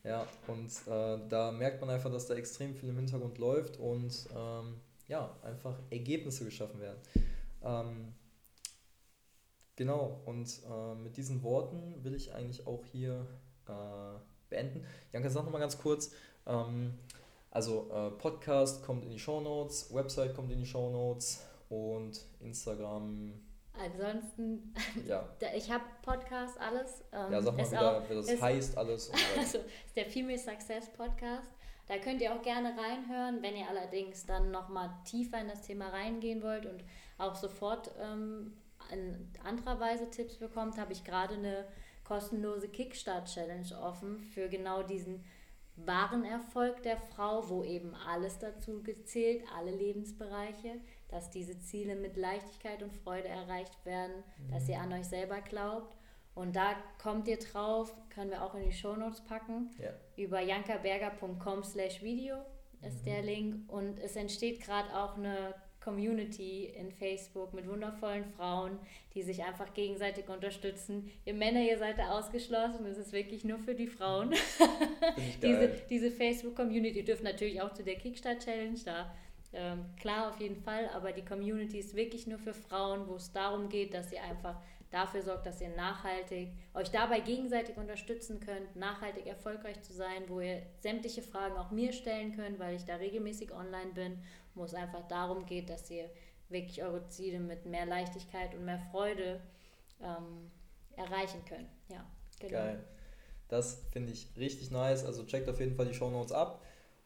Ja, und äh, da merkt man einfach, dass da extrem viel im Hintergrund läuft und ähm, ja, einfach Ergebnisse geschaffen werden. Ähm, genau, und äh, mit diesen Worten will ich eigentlich auch hier äh, beenden. Janka, sag nochmal ganz kurz, ähm, also äh, Podcast kommt in die Show Notes, Website kommt in die Show Notes und Instagram Ansonsten, ja. ich habe Podcast, alles. Ähm, ja, sag mal wieder, auch, wie das ist, heißt, alles. also, ist der Female Success Podcast. Da könnt ihr auch gerne reinhören, wenn ihr allerdings dann nochmal tiefer in das Thema reingehen wollt und auch sofort ähm, in anderer Weise Tipps bekommt, habe ich gerade eine kostenlose Kickstart-Challenge offen für genau diesen wahren Erfolg der Frau, wo eben alles dazu gezählt, alle Lebensbereiche dass diese Ziele mit Leichtigkeit und Freude erreicht werden, mhm. dass ihr an euch selber glaubt. Und da kommt ihr drauf, können wir auch in die Shownotes packen. Ja. Über jankaberger.com slash Video ist mhm. der Link. Und es entsteht gerade auch eine Community in Facebook mit wundervollen Frauen, die sich einfach gegenseitig unterstützen. Ihr Männer, ihr seid da ausgeschlossen, es ist wirklich nur für die Frauen. diese diese Facebook-Community dürft natürlich auch zu der Kickstart-Challenge da ähm, klar, auf jeden Fall, aber die Community ist wirklich nur für Frauen, wo es darum geht, dass ihr einfach dafür sorgt, dass ihr nachhaltig euch dabei gegenseitig unterstützen könnt, nachhaltig erfolgreich zu sein, wo ihr sämtliche Fragen auch mir stellen könnt, weil ich da regelmäßig online bin, wo es einfach darum geht, dass ihr wirklich eure Ziele mit mehr Leichtigkeit und mehr Freude ähm, erreichen könnt. Ja, genau. Geil. Das finde ich richtig nice. Also checkt auf jeden Fall die Show Notes ab.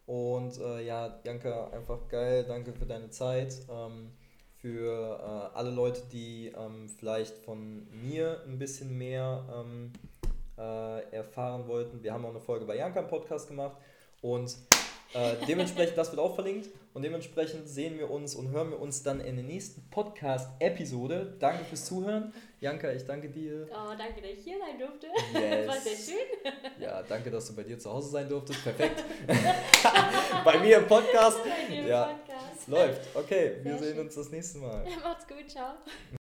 Und äh, ja, Janka, einfach geil. Danke für deine Zeit. Ähm, für äh, alle Leute, die ähm, vielleicht von mir ein bisschen mehr ähm, äh, erfahren wollten. Wir haben auch eine Folge bei Janka im Podcast gemacht. Und Äh, dementsprechend, das wird auch verlinkt und dementsprechend sehen wir uns und hören wir uns dann in der nächsten Podcast-Episode. Danke fürs Zuhören. Janka, ich danke dir. Oh, danke, dass ich hier sein durfte. Yes. War sehr schön. Ja, danke, dass du bei dir zu Hause sein durftest. Perfekt. bei mir im Podcast. Bei dir im ja. Podcast. Läuft. Okay, wir sehr sehen schön. uns das nächste Mal. Macht's gut, ciao.